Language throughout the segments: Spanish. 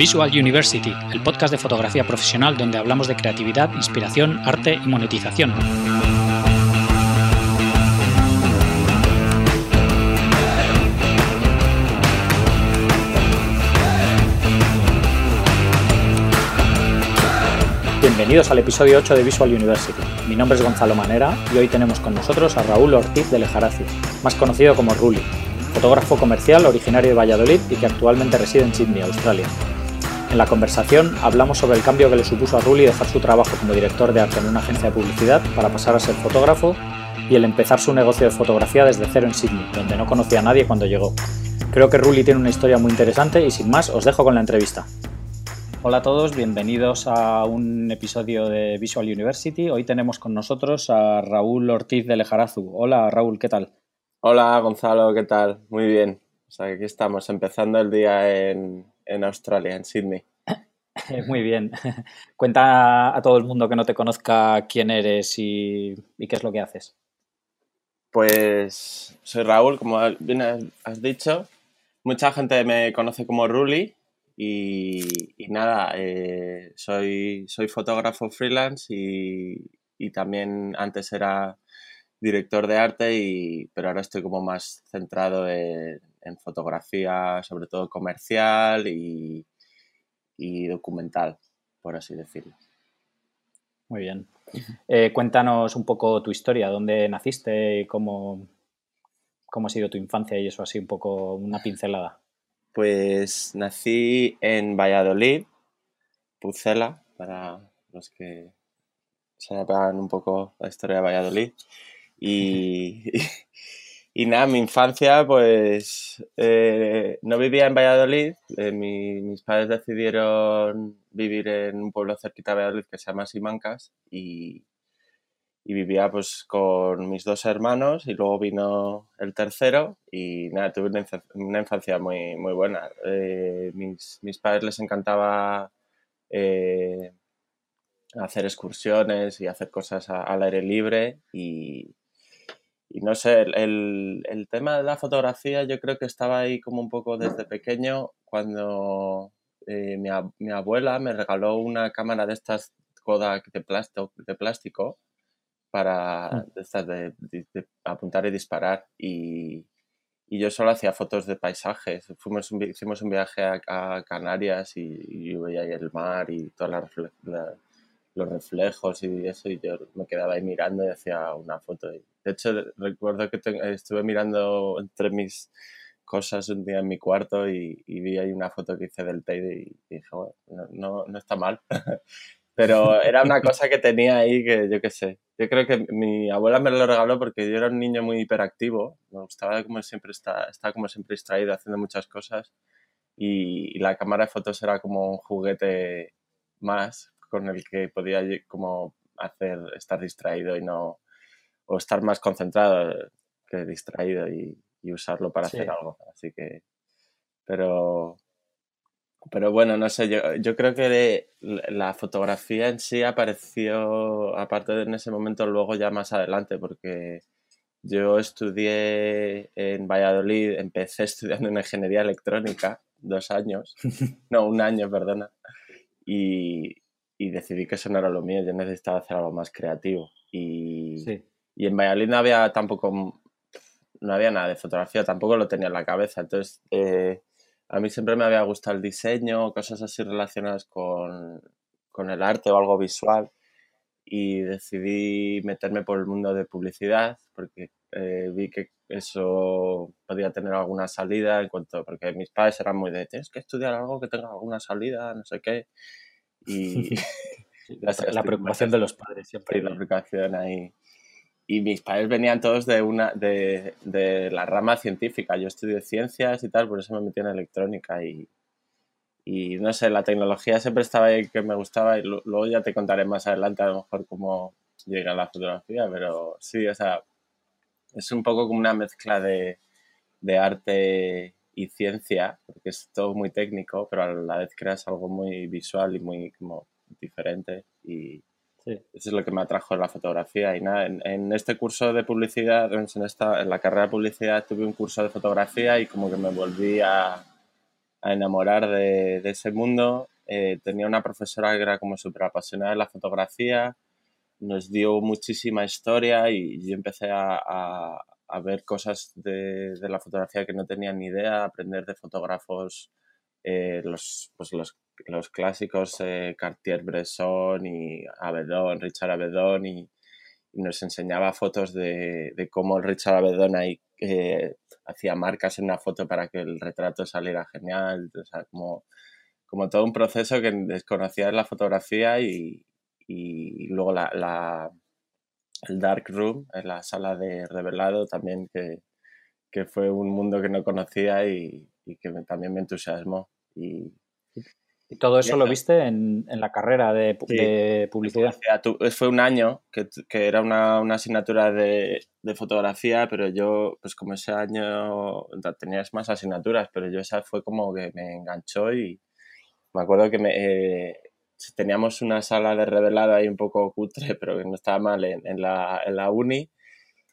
Visual University, el podcast de fotografía profesional donde hablamos de creatividad, inspiración, arte y monetización. Bienvenidos al episodio 8 de Visual University. Mi nombre es Gonzalo Manera y hoy tenemos con nosotros a Raúl Ortiz de Lejaracio, más conocido como Ruli, fotógrafo comercial originario de Valladolid y que actualmente reside en Sydney, Australia. En la conversación hablamos sobre el cambio que le supuso a Ruli dejar su trabajo como director de arte en una agencia de publicidad para pasar a ser fotógrafo y el empezar su negocio de fotografía desde cero en Sydney, donde no conocía a nadie cuando llegó. Creo que Ruli tiene una historia muy interesante y sin más os dejo con la entrevista. Hola a todos, bienvenidos a un episodio de Visual University. Hoy tenemos con nosotros a Raúl Ortiz de Lejarazu. Hola Raúl, ¿qué tal? Hola Gonzalo, ¿qué tal? Muy bien. O sea, aquí estamos empezando el día en, en Australia, en Sydney. Muy bien. Cuenta a todo el mundo que no te conozca quién eres y, qué es lo que haces. Pues soy Raúl, como bien has dicho. Mucha gente me conoce como Ruli y, nada, eh, soy, soy fotógrafo freelance y, y, también antes era director de arte, y, pero ahora estoy como más centrado en, en fotografía, sobre todo comercial y, documental, por así decirlo. Muy bien. Eh, cuéntanos un poco tu historia, dónde naciste, cómo, cómo ha sido tu infancia y eso así, un poco una pincelada. Pues nací en Valladolid, Pucela, para los que sepan un poco la historia de Valladolid. Y, Y nada, mi infancia, pues eh, no vivía en Valladolid. Eh, mis padres decidieron vivir en un pueblo cerquita de Valladolid que se llama Simancas y, y, vivía pues con mis dos hermanos y luego vino el tercero y nada, tuve una, infancia muy, muy buena. Eh, mis, mis, padres les encantaba hacer excursiones y hacer cosas al aire libre y y no sé, el, el, tema de la fotografía yo creo que estaba ahí como un poco desde pequeño cuando eh, mi, mi, abuela me regaló una cámara de estas Kodak de plástico, de plástico para mm. de, de, apuntar y disparar y, y, yo solo hacía fotos de paisajes. Fuimos hicimos un viaje a, Canarias y, y, yo veía ahí el mar y todas las, los reflejos y eso, y yo me quedaba ahí mirando y hacía una foto. De hecho, recuerdo que estuve mirando entre mis cosas un día en mi cuarto y, vi ahí una foto que hice del Teide y dije, no, no, está mal. Pero era una cosa que tenía ahí que yo qué sé. Yo creo que mi abuela me lo regaló porque yo era un niño muy hiperactivo. Me gustaba como siempre estar, estaba como siempre distraído haciendo muchas cosas. Y, y la cámara de fotos era como un juguete más con el que podía como hacer estar distraído y no o estar más concentrado que distraído y, usarlo para hacer algo. Así que pero pero bueno no sé yo, yo creo que la fotografía en sí apareció aparte de en ese momento luego ya más adelante porque yo estudié en Valladolid empecé estudiando en ingeniería electrónica dos años no un año perdona y, y decidí que eso no era lo mío, yo necesitaba hacer algo más creativo. Y, y en Valladolid no había tampoco, no había nada de fotografía, tampoco lo tenía en la cabeza. Entonces, eh, a mí siempre me había gustado el diseño, cosas así relacionadas con, con el arte o algo visual. Y decidí meterme por el mundo de publicidad porque eh, vi que eso podía tener alguna salida en cuanto, porque mis padres eran muy de, tienes que estudiar algo que tenga alguna salida, no sé qué. Y la, preocupación de los padres siempre. Sí, la preocupación ahí. Y mis padres venían todos de, una, de, de, la rama científica. Yo estudié ciencias y tal, por eso me metí en electrónica. Y, y no sé, la tecnología siempre estaba ahí que me gustaba. Y luego ya te contaré más adelante a lo mejor cómo llega la fotografía. Pero sí, o sea, es un poco como una mezcla de, de arte y ciencia, porque es todo muy técnico, pero a la vez creas algo muy visual y muy como diferente. Y eso es lo que me atrajo en la fotografía. Y nada, en, este curso de publicidad, en, esta, en la carrera de publicidad tuve un curso de fotografía y como que me volví a, enamorar de, ese mundo. Eh, tenía una profesora que era como súper apasionada de la fotografía, nos dio muchísima historia y yo empecé a, ver cosas de, la fotografía que no tenía ni idea, aprender de fotógrafos, eh, los, pues los, los, clásicos eh, Cartier-Bresson y Avedon, Richard Avedon y, nos enseñaba fotos de, de cómo Richard Avedon ahí eh, hacía marcas en una foto para que el retrato saliera genial, o sea, como, como todo un proceso que desconocía en la fotografía y, y luego la, la, el Dark Room, en la sala de revelado también, que, que fue un mundo que no conocía y, y que también me entusiasmó. Y, ¿Y todo eso lo viste en, en la carrera de, de publicidad? Fue un año que, que era una, una asignatura de, de, fotografía, pero yo, pues como ese año tenías más asignaturas, pero yo esa fue como que me enganchó y me acuerdo que me, eh, teníamos una sala de revelado ahí un poco cutre, pero que no estaba mal en, en, la, en la uni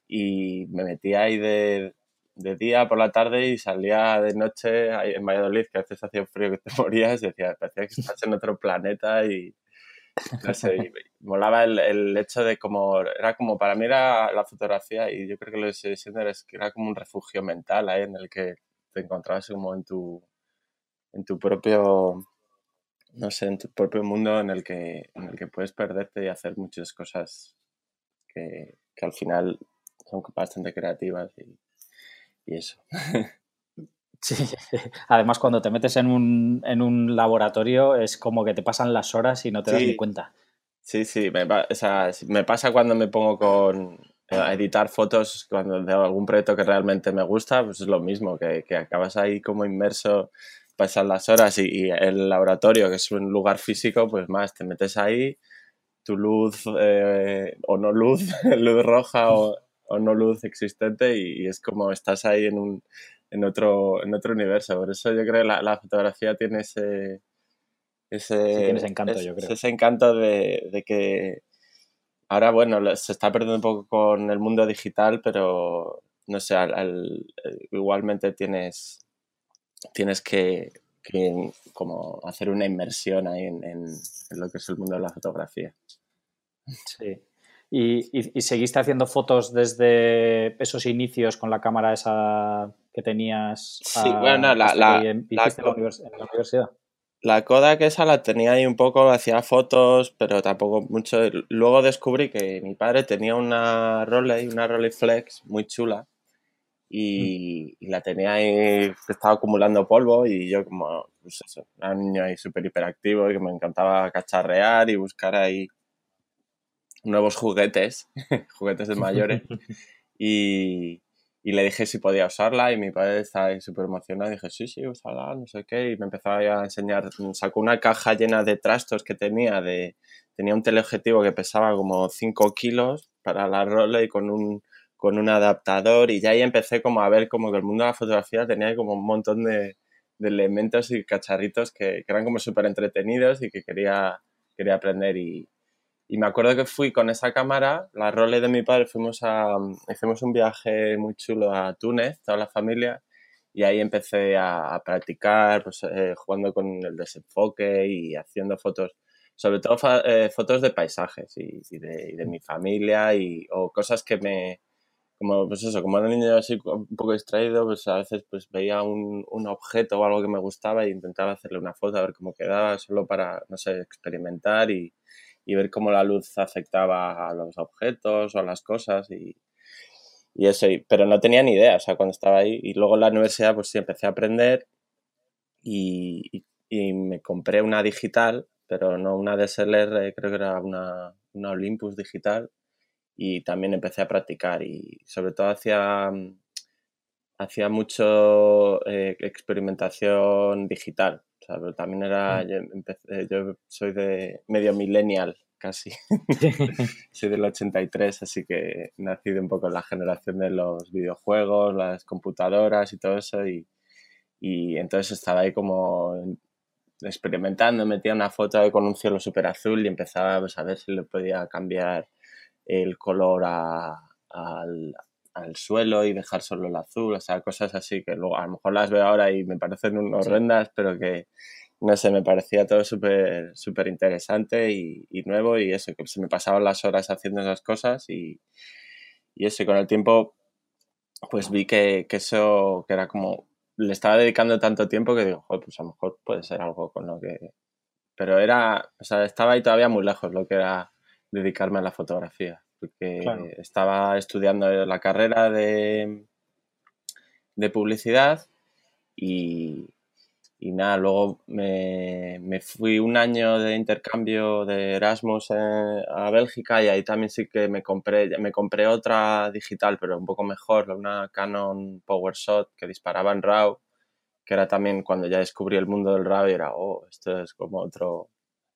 y me metí ahí de, de día por la tarde y salía de noche en Valladolid, que a veces hacía frío que te morías, y decía, parecía que estás en otro planeta y no sé, molaba el, el, hecho de como, era como, para mí era la fotografía y yo creo que lo que estoy diciendo es que era como un refugio mental ahí en el que te encontrabas como en tu, en tu propio, no sé, en tu propio mundo en el que, en el que puedes perderte y hacer muchas cosas que, que al final son bastante creativas y, y eso. Sí, además cuando te metes en un, en un, laboratorio es como que te pasan las horas y no te das ni cuenta. Sí, sí, me, o sea, me pasa cuando me pongo con, a editar fotos cuando de algún proyecto que realmente me gusta, pues es lo mismo, que, que acabas ahí como inmerso, pasan las horas y, y, el laboratorio, que es un lugar físico, pues más, te metes ahí, tu luz eh, o no luz, luz roja o o no luz existente y, es como estás ahí en, un, en, otro, en otro universo. Por eso yo creo que la, la fotografía tiene ese... Ese, encanto, yo creo. Ese encanto de, de, que ahora, bueno, se está perdiendo un poco con el mundo digital, pero no sé, al, igualmente tienes, tienes que, que, como hacer una inmersión ahí en, en, en, lo que es el mundo de la fotografía. Sí. ¿Y, seguiste haciendo fotos desde esos inicios con la cámara esa que tenías? Sí, bueno, la, la, en, la, la, universidad. La Kodak esa la tenía ahí un poco, hacía fotos, pero tampoco mucho. Luego descubrí que mi padre tenía una Rolei, una Rolleiflex muy chula y, mm. y, la tenía ahí, estaba acumulando polvo y yo como, pues eso, era un niño ahí súper hiperactivo y que me encantaba cacharrear y buscar ahí nuevos juguetes, juguetes de mayores, y, y, le dije si podía usarla y mi padre estaba ahí súper emocionado y dije, sí, sí, usala, no sé qué, y me empezó a enseñar, sacó una caja llena de trastos que tenía, de, tenía un teleobjetivo que pesaba como 5 kilos para la rola y con un, con un adaptador y ya ahí empecé como a ver como que el mundo de la fotografía tenía como un montón de, de elementos y cacharritos que, que eran como súper entretenidos y que quería, quería aprender. Y, y me acuerdo que fui con esa cámara, la role de mi padre, fuimos a, hicimos un viaje muy chulo a Túnez, toda la familia, y ahí empecé a, practicar, pues, eh, jugando con el desenfoque y haciendo fotos, sobre todo eh, fotos de paisajes y, y, de, y, de, mi familia y, o cosas que me, como pues eso, como era un niño así un poco distraído, pues a veces pues veía un, un objeto o algo que me gustaba e intentaba hacerle una foto a ver cómo quedaba, solo para, no sé, experimentar y, y ver cómo la luz afectaba a los objetos o a las cosas y, y eso, pero no tenía ni idea, o sea, cuando estaba ahí. Y luego en la universidad, pues sí, empecé a aprender y, y, me compré una digital, pero no una DSLR, creo que era una, una Olympus digital. Y también empecé a practicar y sobre todo hacía, hacía mucho eh, experimentación digital pero también era, mm. yo, empecé, yo soy de medio millennial casi, soy del 83, así que he nacido un poco en la generación de los videojuegos, las computadoras y todo eso, y, y entonces estaba ahí como experimentando, metía una foto con un cielo súper azul y empezaba pues, a ver si le podía cambiar el color a, a, al suelo y dejar solo el azul, o sea, cosas así que luego a lo mejor las veo ahora y me parecen horrendas, pero que no sé, me parecía todo súper súper interesante y, nuevo y eso, que se me pasaban las horas haciendo esas cosas y, y eso, y con el tiempo pues vi que, que, eso, que era como, le estaba dedicando tanto tiempo que digo, joder, pues a lo mejor puede ser algo con lo que... Pero era, o sea, estaba ahí todavía muy lejos lo que era dedicarme a la fotografía, porque estaba estudiando la carrera de, de publicidad y, y nada, luego me, me, fui un año de intercambio de Erasmus eh, a Bélgica y ahí también sí que me compré, me compré otra digital, pero un poco mejor, una Canon PowerShot que disparaba en RAW, que era también cuando ya descubrí el mundo del RAW y era, oh, esto es como otro...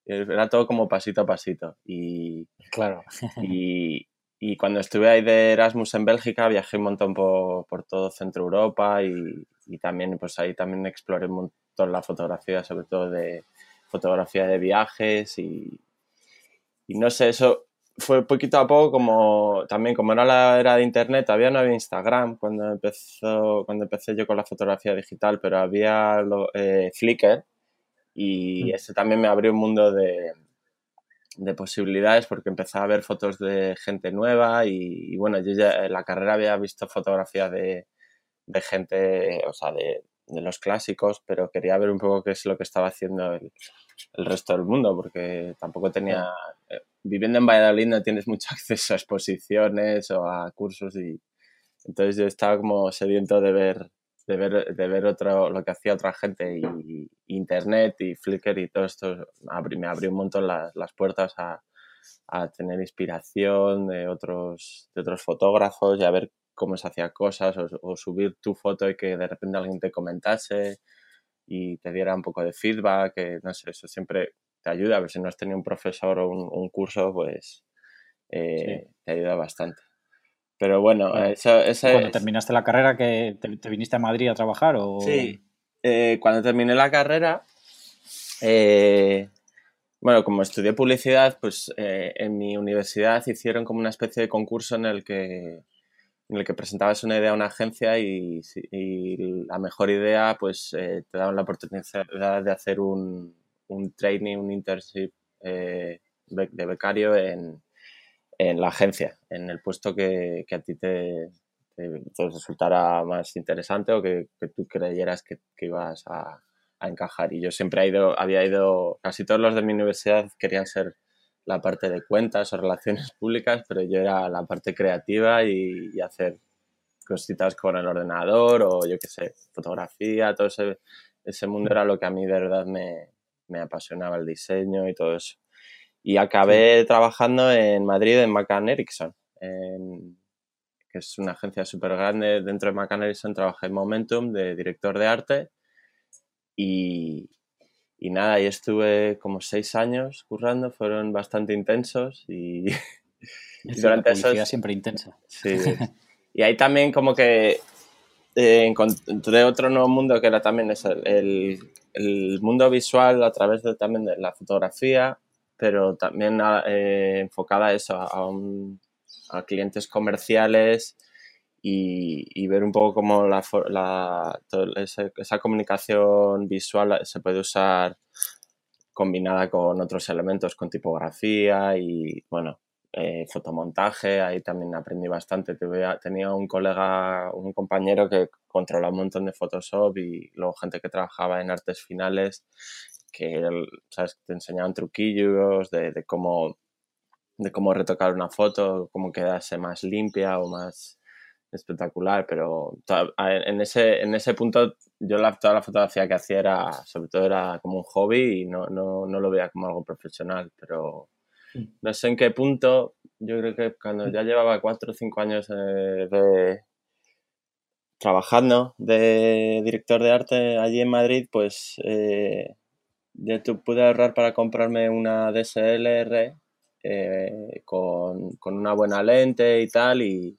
Era todo como pasito a pasito. Y, claro. y, y cuando estuve ahí de Erasmus en Bélgica viajé un montón por, por todo Centro Europa y, y, también pues ahí también exploré un montón la fotografía, sobre todo de fotografía de viajes y, y no sé, eso fue poquito a poco como también como era la era de internet, todavía no había Instagram cuando empezó cuando empecé yo con la fotografía digital, pero había eh, Flickr y mm. ese también me abrió un mundo de, de posibilidades porque empezaba a ver fotos de gente nueva y, bueno, yo ya en la carrera había visto fotografía de, de gente, o sea, de, de los clásicos, pero quería ver un poco qué es lo que estaba haciendo el, resto del mundo, porque tampoco tenía... Eh, viviendo en Valladolid no tienes mucho acceso a exposiciones o a cursos y entonces yo estaba como sediento de ver de ver, de ver otro, lo que hacía otra gente y, internet y Flickr y todo esto me abrió un montón las, las puertas a, a, tener inspiración de otros, de otros fotógrafos y a ver cómo se hacía cosas o, subir tu foto y que de repente alguien te comentase y te diera un poco de feedback, que no sé, eso siempre te ayuda, a ver si no has tenido un profesor o un, curso, pues eh, te ayuda bastante. Pero bueno, eso, Cuando terminaste la carrera, que te, viniste a Madrid a trabajar? O... Sí, eh, cuando terminé la carrera, eh, bueno, como estudié publicidad, pues en mi universidad hicieron como una especie de concurso en el que en el que presentabas una idea a una agencia y, la mejor idea pues eh, te daban la oportunidad de hacer un, un training, un internship eh, de becario en, en, la agencia, en el puesto que, que a ti te, te, resultara más interesante o que, que tú creyeras que, que ibas a, a, encajar. Y yo siempre he ido, había ido, casi todos los de mi universidad querían ser la parte de cuentas o relaciones públicas, pero yo era la parte creativa y, hacer cositas con el ordenador o yo qué sé, fotografía, todo ese, ese mundo era lo que a mí de verdad me, me apasionaba, el diseño y todo eso. Y acabé trabajando en Madrid en McCann Erickson, que es una agencia súper grande. Dentro de McCann Erickson trabajé en Momentum de director de arte y, y nada, ahí estuve como seis años currando, fueron bastante intensos y, durante eso siempre intensa. Sí. y ahí también como que eh, encontré otro nuevo mundo que era también el, el, mundo visual a través de, también de la fotografía, pero también eh, enfocada a eso, a, a clientes comerciales y, ver un poco cómo la, la esa, comunicación visual se puede usar combinada con otros elementos, con tipografía y, bueno, eh, fotomontaje, ahí también aprendí bastante. tenía un colega, un compañero que controla un montón de Photoshop y luego gente que trabajaba en artes finales que ¿sabes? te enseñaban truquillos de, de, cómo, de cómo retocar una foto, cómo quedarse más limpia o más espectacular, pero en ese, en ese punto yo la, toda la fotografía que hacía era, sobre todo era como un hobby y no, no, no lo veía como algo profesional, pero mm. no sé en qué punto, yo creo que cuando ya llevaba cuatro o cinco años eh, de, trabajando de director de arte allí en Madrid, pues eh, ya pude ahorrar para comprarme una DSLR eh, con, con, una buena lente y tal y,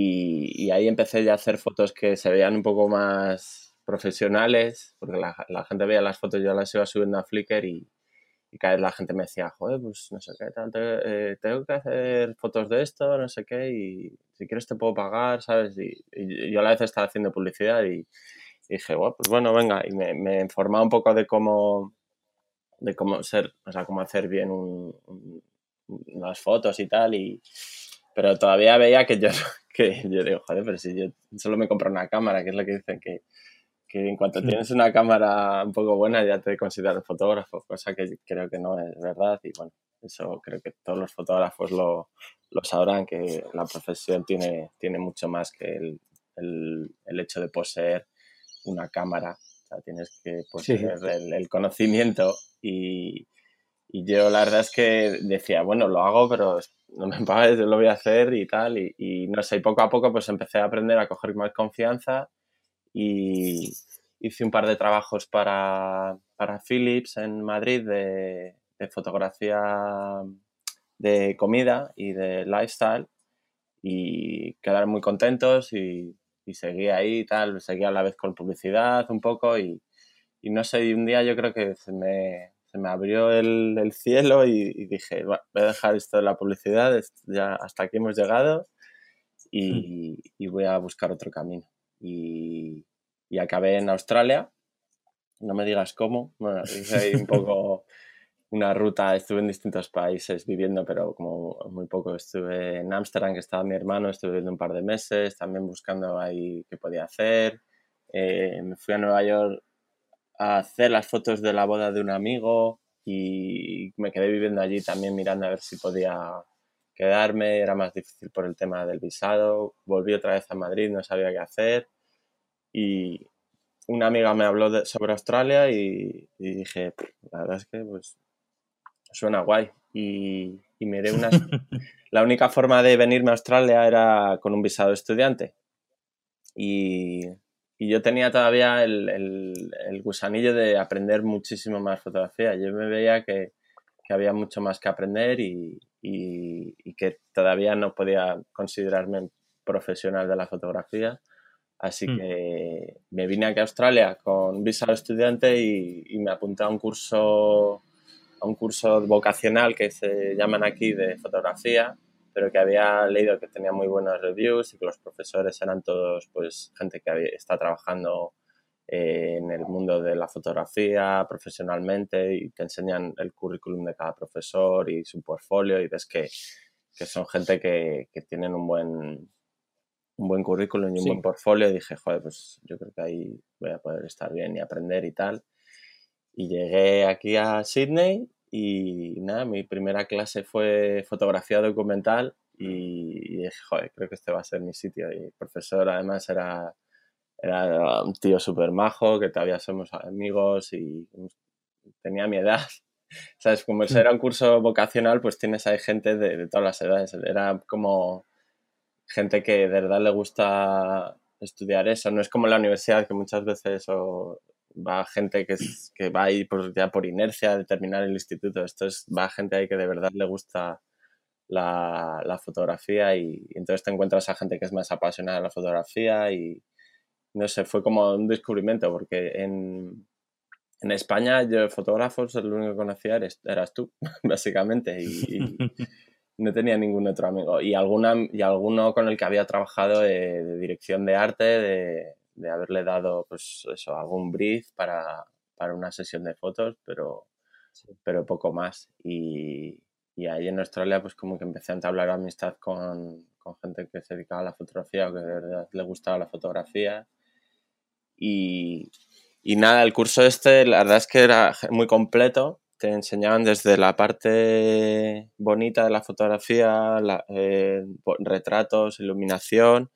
y, ahí empecé ya a hacer fotos que se veían un poco más profesionales, porque la, gente veía las fotos, yo las iba subiendo a Flickr y, cada vez la gente me decía, joder, pues no sé qué, tal, eh, tengo que hacer fotos de esto, no sé qué, y si quieres te puedo pagar, ¿sabes? Y, yo a la vez estaba haciendo publicidad y, dije, bueno, pues bueno, venga, y me, me informaba un poco de cómo, de cómo ser, o sea, cómo hacer bien un, unas fotos y tal, y, pero todavía veía que yo, que yo digo, joder, pero si yo solo me compro una cámara, que es lo que dicen que, que en cuanto tienes una cámara un poco buena ya te consideras fotógrafo, cosa que creo que no es verdad y bueno, eso creo que todos los fotógrafos lo, lo sabrán, que la profesión tiene, tiene mucho más que el, el, el hecho de poseer una cámara, o sea, tienes que poseer el, el, conocimiento y, y yo la verdad es que decía, bueno, lo hago, pero no me pagues, yo lo voy a hacer y tal. Y, y, no sé, y poco a poco pues empecé a aprender a coger más confianza y hice un par de trabajos para, para Philips en Madrid de, de, fotografía de comida y de lifestyle y quedaron muy contentos y, y seguí ahí y tal, seguía a la vez con publicidad un poco y, y no sé, y un día yo creo que se me, se me abrió el, el cielo y, dije, voy a dejar esto de la publicidad, ya hasta aquí hemos llegado y, hmm. y voy a buscar otro camino. Y, y, acabé en Australia, no me digas cómo, bueno, hice ahí un poco una ruta, estuve en distintos países viviendo, pero como muy poco estuve en Ámsterdam, que estaba mi hermano, estuve viviendo un par de meses, también buscando ahí qué podía hacer. Eh, me fui a Nueva York a hacer las fotos de la boda de un amigo y me quedé viviendo allí también mirando a ver si podía quedarme, era más difícil por el tema del visado, volví otra vez a Madrid, no sabía qué hacer. Y una amiga me habló sobre Australia y, dije, la verdad es que pues suena guay y, y miré una... la única forma de venirme a Australia era con un visado estudiante y y yo tenía todavía el, el, el, gusanillo de aprender muchísimo más fotografía. Yo me veía que, que había mucho más que aprender y, y, y, que todavía no podía considerarme profesional de la fotografía. Así mm. que me vine aquí a Australia con visa de estudiante y, y, me apunté a un curso a un curso vocacional que se llaman aquí de fotografía pero que había leído que tenía muy buenos reviews y que los profesores eran todos pues gente que había, está trabajando eh, en el mundo de la fotografía profesionalmente y te enseñan el currículum de cada profesor y su portfolio y ves que, que son gente que, que, tienen un buen un buen currículum y un sí. buen portfolio y dije, joder, pues yo creo que ahí voy a poder estar bien y aprender y tal. Y llegué aquí a Sydney y nada, mi primera clase fue fotografía documental y, dije, joder, creo que este va a ser mi sitio. Y el profesor además era, era un tío súper majo, que todavía somos amigos y tenía mi edad. ¿Sabes? Como era un curso vocacional, pues tienes ahí gente de, de todas las edades. Era como gente que de verdad le gusta estudiar eso. No es como la universidad, que muchas veces o va gente que, es, que va ahí por, ya por inercia de terminar el instituto. Esto es, va gente ahí que de verdad le gusta la, la fotografía y, y, entonces te encuentras a gente que es más apasionada de la fotografía y no sé, fue como un descubrimiento porque en, en España yo fotógrafos el único que conocía eres, eras tú, básicamente, y, y no tenía ningún otro amigo. Y, alguna, y alguno con el que había trabajado de, de dirección de arte, de, de haberle dado, pues eso, algún brief para, para una sesión de fotos, pero, sí. pero poco más. Y, y, ahí en Australia, pues como que empecé a entablar amistad con, con, gente que se dedicaba a la fotografía o que de verdad le gustaba la fotografía. Y, y nada, el curso este, la verdad es que era muy completo. Te enseñaban desde la parte bonita de la fotografía, la, eh, retratos, iluminación,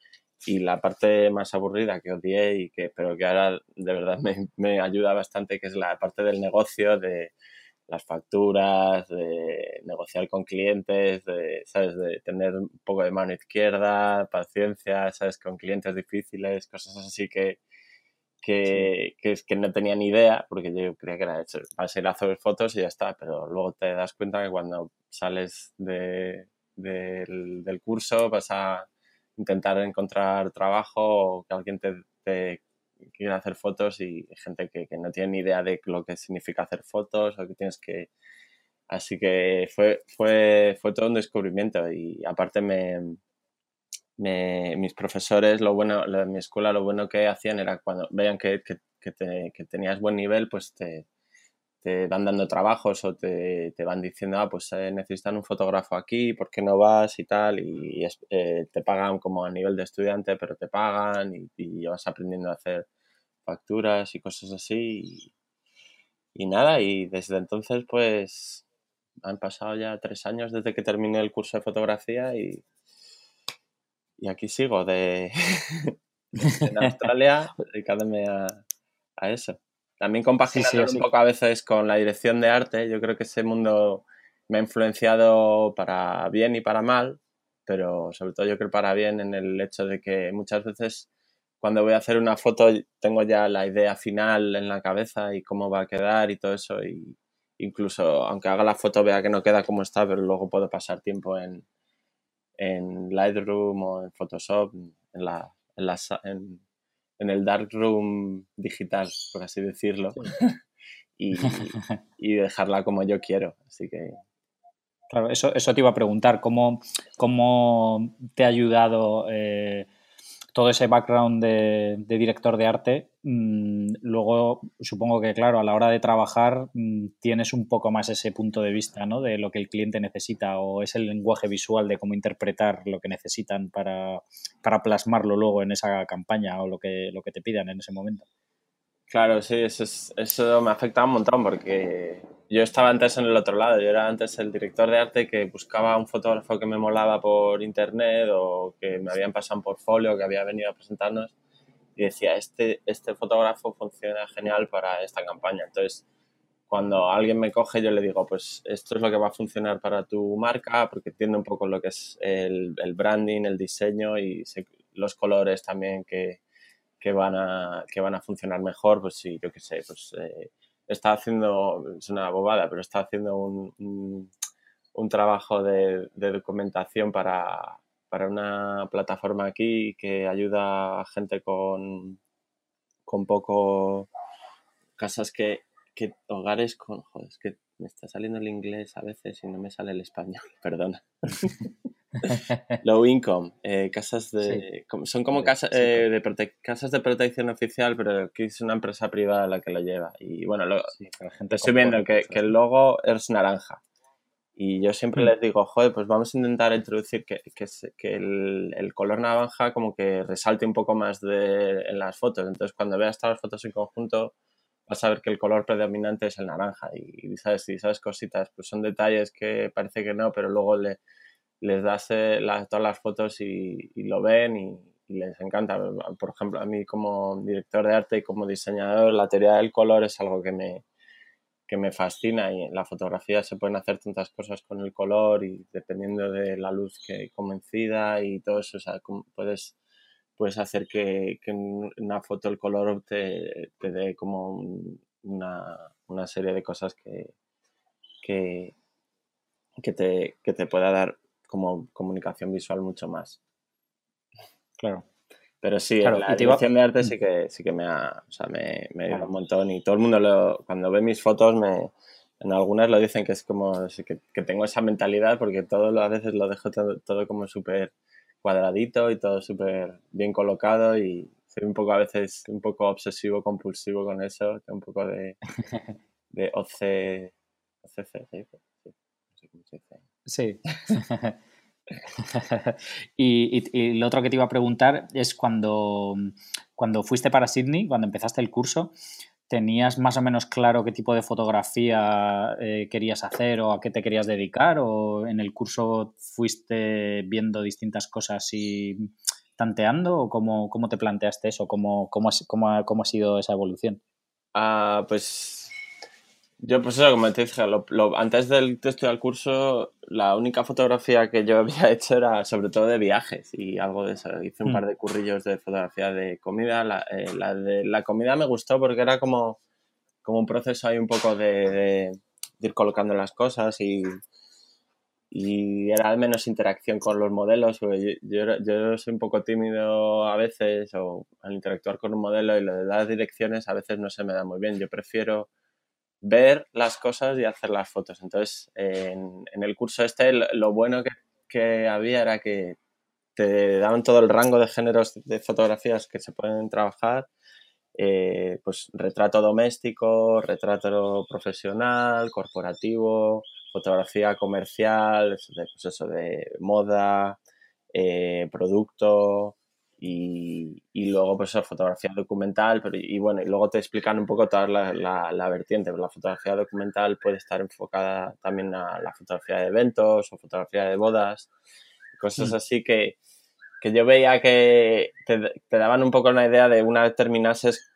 y la parte más aburrida que odié y que pero que ahora de verdad me, me, ayuda bastante que es la parte del negocio de las facturas de negociar con clientes de sabes de tener un poco de mano izquierda paciencia sabes con clientes difíciles cosas así que que, sí. que, que no tenía ni idea porque yo creía que era hecho vas a ir a hacer fotos y ya está pero luego te das cuenta que cuando sales de, de del, del curso vas a intentar encontrar trabajo o que alguien te, te quiera hacer fotos y gente que, que, no tiene ni idea de lo que significa hacer fotos o que tienes que Así que fue, fue, fue todo un descubrimiento y aparte me, me, mis profesores, lo bueno, de mi escuela, lo bueno que hacían era cuando veían que, que, que, tenías buen nivel, pues te, te van dando trabajos o te, te van diciendo, ah, pues eh, necesitan un fotógrafo aquí, ¿por qué no vas? y tal, y, eh, te pagan como a nivel de estudiante, pero te pagan y, y, vas aprendiendo a hacer facturas y cosas así. Y, y nada, y desde entonces pues han pasado ya tres años desde que terminé el curso de fotografía y, y aquí sigo de, en Australia dedicándome a, a eso. También compaginando un poco a veces con la dirección de arte. Yo creo que ese mundo me ha influenciado para bien y para mal, pero sobre todo yo creo para bien en el hecho de que muchas veces cuando voy a hacer una foto tengo ya la idea final en la cabeza y cómo va a quedar y todo eso y incluso aunque haga la foto vea que no queda como está, pero luego puedo pasar tiempo en, en Lightroom o en Photoshop, en, la, en, la, en, en el darkroom digital, por así decirlo, y, y, dejarla como yo quiero. Así que... Claro, eso, eso te iba a preguntar, ¿cómo, cómo te ha ayudado eh, todo ese background de, director de arte, mm, luego supongo que, claro, a la hora de trabajar mm, tienes un poco más ese punto de vista, ¿no? De lo que el cliente necesita o es el lenguaje visual de cómo interpretar lo que necesitan para, para plasmarlo luego en esa campaña o lo que, lo que te pidan en ese momento. Claro, sí, eso, eso me afecta un montón porque yo estaba antes en el otro lado, yo era antes el director de arte que buscaba un fotógrafo que me molaba por internet o que me habían pasado un portfolio, que había venido a presentarnos y decía, este, este fotógrafo funciona genial para esta campaña. Entonces, cuando alguien me coge, yo le digo, pues esto es lo que va a funcionar para tu marca, porque entiendo un poco lo que es el, el branding, el diseño y los colores también que, que van a, que van a funcionar mejor, pues sí, yo qué sé, pues eh, está haciendo, es una bobada, pero está haciendo un, un, trabajo de, documentación para, para, una plataforma aquí que ayuda a gente con, con poco casas que, que hogares con, joder, que me está saliendo el inglés a veces y no me sale el español, perdona. Low income, eh, casas de... Son como casa, eh, de casas de protección oficial, pero aquí es una empresa privada la que lo lleva. Y bueno, lo, la gente estoy viendo que, que, el logo es naranja. Y yo siempre mm. les digo, joder, pues vamos a intentar introducir que, que, que el, el, color naranja como que resalte un poco más de, en las fotos. Entonces, cuando veas todas las fotos en conjunto, vas a ver que el color predominante es el naranja. Y, sabes, si sabes cositas, pues son detalles que parece que no, pero luego le, les das eh, todas las fotos y, lo ven y, les encanta. Por ejemplo, a mí como director de arte y como diseñador, la teoría del color es algo que me, que me fascina y en la fotografía se pueden hacer tantas cosas con el color y dependiendo de la luz que convencida y todo eso, o sea, puedes, puedes hacer que, que en una foto el color te, te dé como una, una, serie de cosas que, que, que, te, que te pueda dar como comunicación visual mucho más. Claro. Pero sí, la dirección de arte sí que, sí que me ha, o sea, me, me un montón y todo el mundo lo, cuando ve mis fotos me, en algunas lo dicen que es como que, que tengo esa mentalidad porque todo a veces lo dejo todo, todo como súper cuadradito y todo súper bien colocado y soy un poco a veces un poco obsesivo compulsivo con eso, un poco de, de OC, OCC, ¿sí? Sí. y, lo otro que te iba a preguntar es cuando, cuando fuiste para Sydney, cuando empezaste el curso, ¿tenías más o menos claro qué tipo de fotografía eh, querías hacer o a qué te querías dedicar? ¿O en el curso fuiste viendo distintas cosas y tanteando? ¿O cómo, cómo te planteaste eso? ¿Cómo, cómo, cómo, cómo ha sido esa evolución? Ah, pues yo, pues eso, como te dije, antes del texto del curso, la única fotografía que yo había hecho era sobre todo de viajes y algo de eso. Hice un mm. par de currillos de fotografía de comida. La, eh, de la comida me gustó porque era como, como un proceso ahí un poco de, ir colocando las cosas y, y era menos interacción con los modelos. Yo, yo, yo, soy un poco tímido a veces o al interactuar con un modelo y lo de dar direcciones a veces no se me da muy bien. Yo prefiero ver las cosas y hacer las fotos. Entonces, en, el curso este, lo bueno que, que, había era que te daban todo el rango de géneros de fotografías que se pueden trabajar. Eh, pues retrato doméstico, retrato profesional, corporativo, fotografía comercial, de, pues eso, de moda, eh, producto, y, luego pues fotografía documental pero, y bueno y luego te explican un poco toda la, la, vertiente la fotografía documental puede estar enfocada también a la fotografía de eventos o fotografía de bodas cosas mm. así que, que, yo veía que te, te, daban un poco una idea de una vez terminases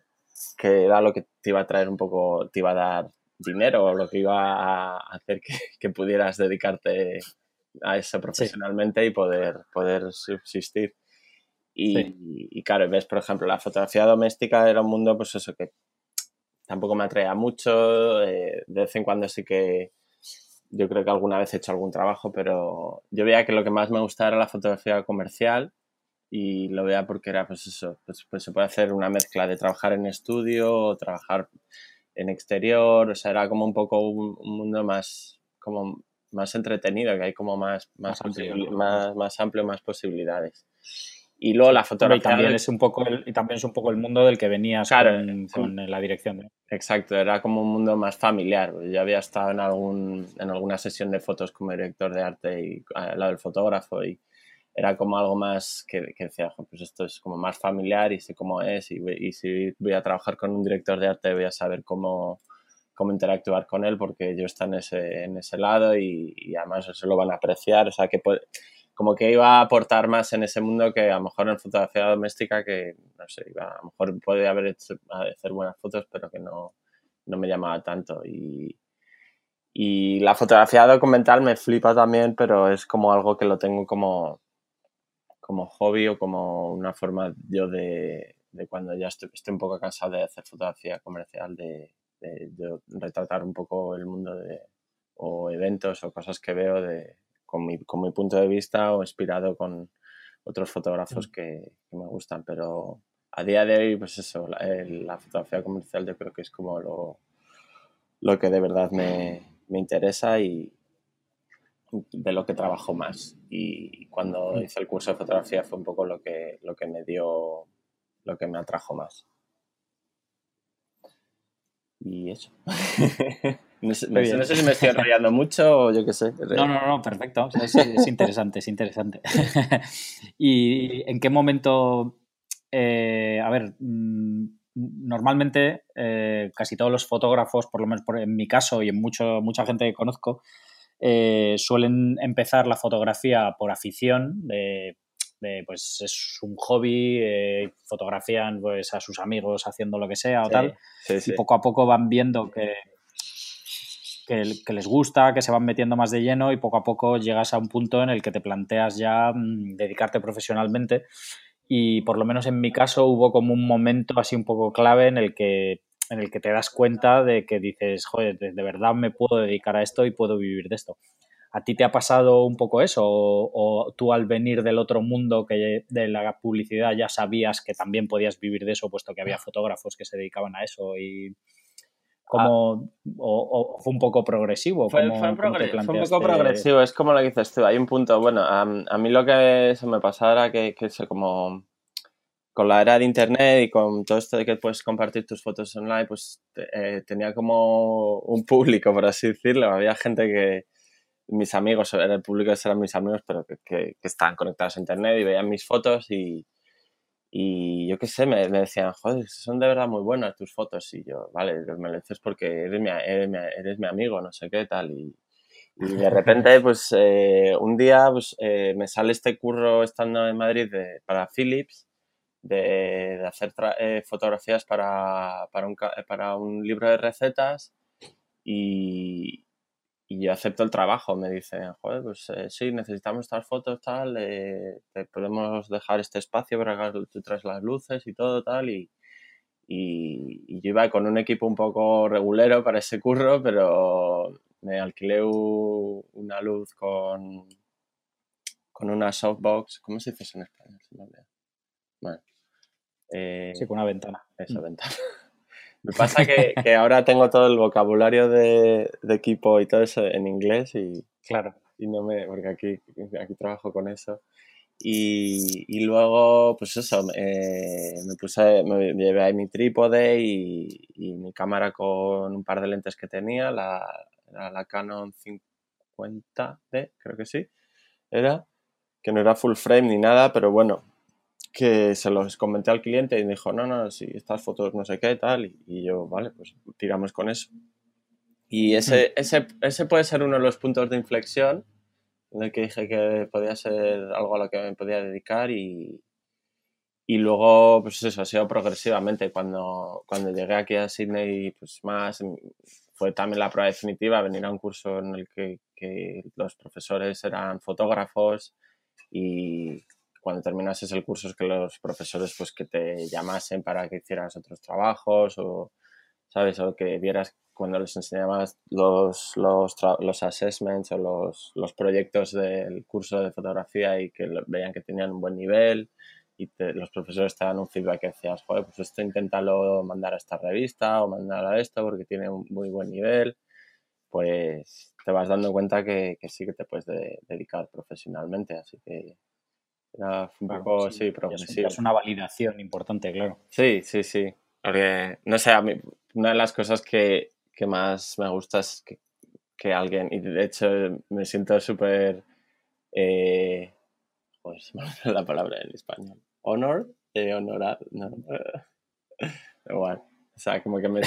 que era lo que te iba a traer un poco te iba a dar dinero o lo que iba a hacer que, que pudieras dedicarte a eso profesionalmente y poder, poder subsistir. Y, claro, ves, por ejemplo, la fotografía doméstica era un mundo, pues eso, que tampoco me atraía mucho. Eh, de vez en cuando sí que yo creo que alguna vez he hecho algún trabajo, pero yo veía que lo que más me gustaba era la fotografía comercial y lo veía porque era, pues eso, pues, pues se puede hacer una mezcla de trabajar en estudio o trabajar en exterior, o sea, era como un poco un, mundo más, como más entretenido, que hay como más, más, más, más amplio, más posibilidades. Y luego la fotografía. Y también, es un poco el, y también es un poco el mundo del que venías con, la dirección. Exacto, era como un mundo más familiar. Yo había estado en, algún, en alguna sesión de fotos como director de arte y al lado del fotógrafo y era como algo más que, que decía, pues esto es como más familiar y sé cómo es y, y, si voy a trabajar con un director de arte voy a saber cómo, cómo interactuar con él porque yo está en ese, en ese lado y, y además eso lo van a apreciar. O sea, que puede, como que iba a aportar más en ese mundo que a lo mejor en fotografía doméstica que, no sé, iba, a lo mejor puede haber hecho, hacer buenas fotos, pero que no, no me llamaba tanto. Y, y la fotografía documental me flipa también, pero es como algo que lo tengo como, como hobby o como una forma yo de, de cuando ya estoy, estoy, un poco cansado de hacer fotografía comercial, de, de, de retratar un poco el mundo de, o eventos o cosas que veo de, con mi, con mi punto de vista o inspirado con otros fotógrafos mm. que, me gustan, pero a día de hoy, pues eso, la, fotografía comercial yo creo que es como lo, lo que de verdad me, me, interesa y de lo que trabajo más. Y cuando mm. hice el curso de fotografía fue un poco lo que, lo que me dio, lo que me atrajo más. Y eso. No sé, si me estoy enrollando mucho o yo qué sé. No, no, no, perfecto. es, interesante, es interesante. ¿Y en qué momento, eh, a ver, mm, normalmente eh, casi todos los fotógrafos, por lo menos en mi caso y en mucho, mucha gente que conozco, eh, suelen empezar la fotografía por afición, de, pues es un hobby, fotografían pues a sus amigos haciendo lo que sea o tal, y poco a poco van viendo que que, les gusta, que se van metiendo más de lleno y poco a poco llegas a un punto en el que te planteas ya mm, dedicarte profesionalmente. Y por lo menos en mi caso hubo como un momento así un poco clave en el que, en el que te das cuenta de que dices, joder, de, verdad me puedo dedicar a esto y puedo vivir de esto. ¿A ti te ha pasado un poco eso? ¿O, o, tú al venir del otro mundo que de la publicidad ya sabías que también podías vivir de eso, puesto que había fotógrafos que se dedicaban a eso y, como, o, fue un poco progresivo? Fue, fue, un poco progresivo, es como lo que dices tú, hay un punto, bueno, a, mí lo que se me pasaba era que, que como con la era de internet y con todo esto de que puedes compartir tus fotos online, pues eh, tenía como un público, por así decirlo, había gente que, mis amigos, era el público eran mis amigos, pero que, que, que estaban conectados a internet y veían mis fotos y, y yo qué sé, me, decían, joder, son de verdad muy buenas tus fotos. Y yo, vale, me lo dices porque eres mi, eres mi, amigo, no sé qué tal. Y, de repente, pues un día pues, eh, me sale este curro estando en Madrid de, para Philips de, de hacer eh, fotografías para, para, un, para un libro de recetas. Y, y yo acepto el trabajo. Me dicen, joder, pues eh, sí, necesitamos estas fotos, tal, eh, te podemos dejar este espacio para que tú traes las luces y todo, tal. Y, y, yo iba con un equipo un poco regulero para ese curro, pero me alquilé una luz con, con una softbox. ¿Cómo se dice en español? Bueno, eh, sí, con una ventana. Esa mm. ventana. Me pasa que, que, ahora tengo todo el vocabulario de, de, equipo y todo eso en inglés y, claro. y no me, porque aquí, aquí trabajo con eso. Y, y luego, pues eso, eh, me puse, me llevé ahí mi trípode y, y, mi cámara con un par de lentes que tenía, la, la Canon 50D, creo que sí, era, que no era full frame ni nada, pero bueno, que se los comenté al cliente y me dijo, no, no, si estas fotos no sé qué, tal, y, yo, vale, pues tiramos con eso. Y ese, ese, ese puede ser uno de los puntos de inflexión en el que dije que podía ser algo a lo que me podía dedicar y, y luego, pues eso, ha sido progresivamente. Cuando, cuando llegué aquí a Sydney, pues más, fue también la prueba definitiva, venir a un curso en el que, que los profesores eran fotógrafos y cuando terminases el curso es que los profesores pues que te llamasen para que hicieras otros trabajos o, ¿sabes? O que vieras cuando les enseñabas los, los, los assessments o los, los, proyectos del curso de fotografía y que veían que tenían un buen nivel y te, los profesores te dan un feedback que decías, joder, pues esto inténtalo mandar a esta revista o mandar a esto porque tiene un muy buen nivel, pues te vas dando cuenta que, sí que te puedes de, dedicar profesionalmente, así que era un poco, sí, progresivo. Es una validación importante, claro. Sí, sí, sí. Porque, no sé, a mí, una de las cosas que, que más me gusta es que, que, alguien, y de hecho me siento súper, eh, pues la palabra en español, honor, eh, honorar, no, igual. O sea, como que me,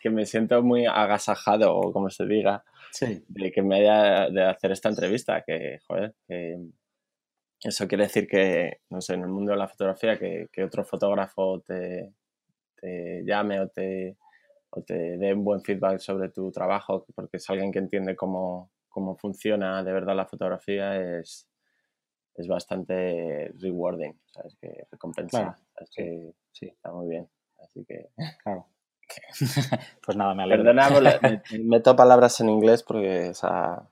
que me siento muy agasajado, o como se diga, sí. de que me haya de hacer esta entrevista, que, joder, que eso quiere decir que, no sé, en el mundo de la fotografía, que, que otro fotógrafo te, te llame o te, o te dé un buen feedback sobre tu trabajo, porque es alguien que entiende cómo, cómo funciona de verdad la fotografía, es, es bastante rewarding, ¿sabes? Que recompensa. Claro, que sí. está muy bien. Así que. Claro. pues nada, me alegro. Perdona, meto palabras en inglés porque, o sea,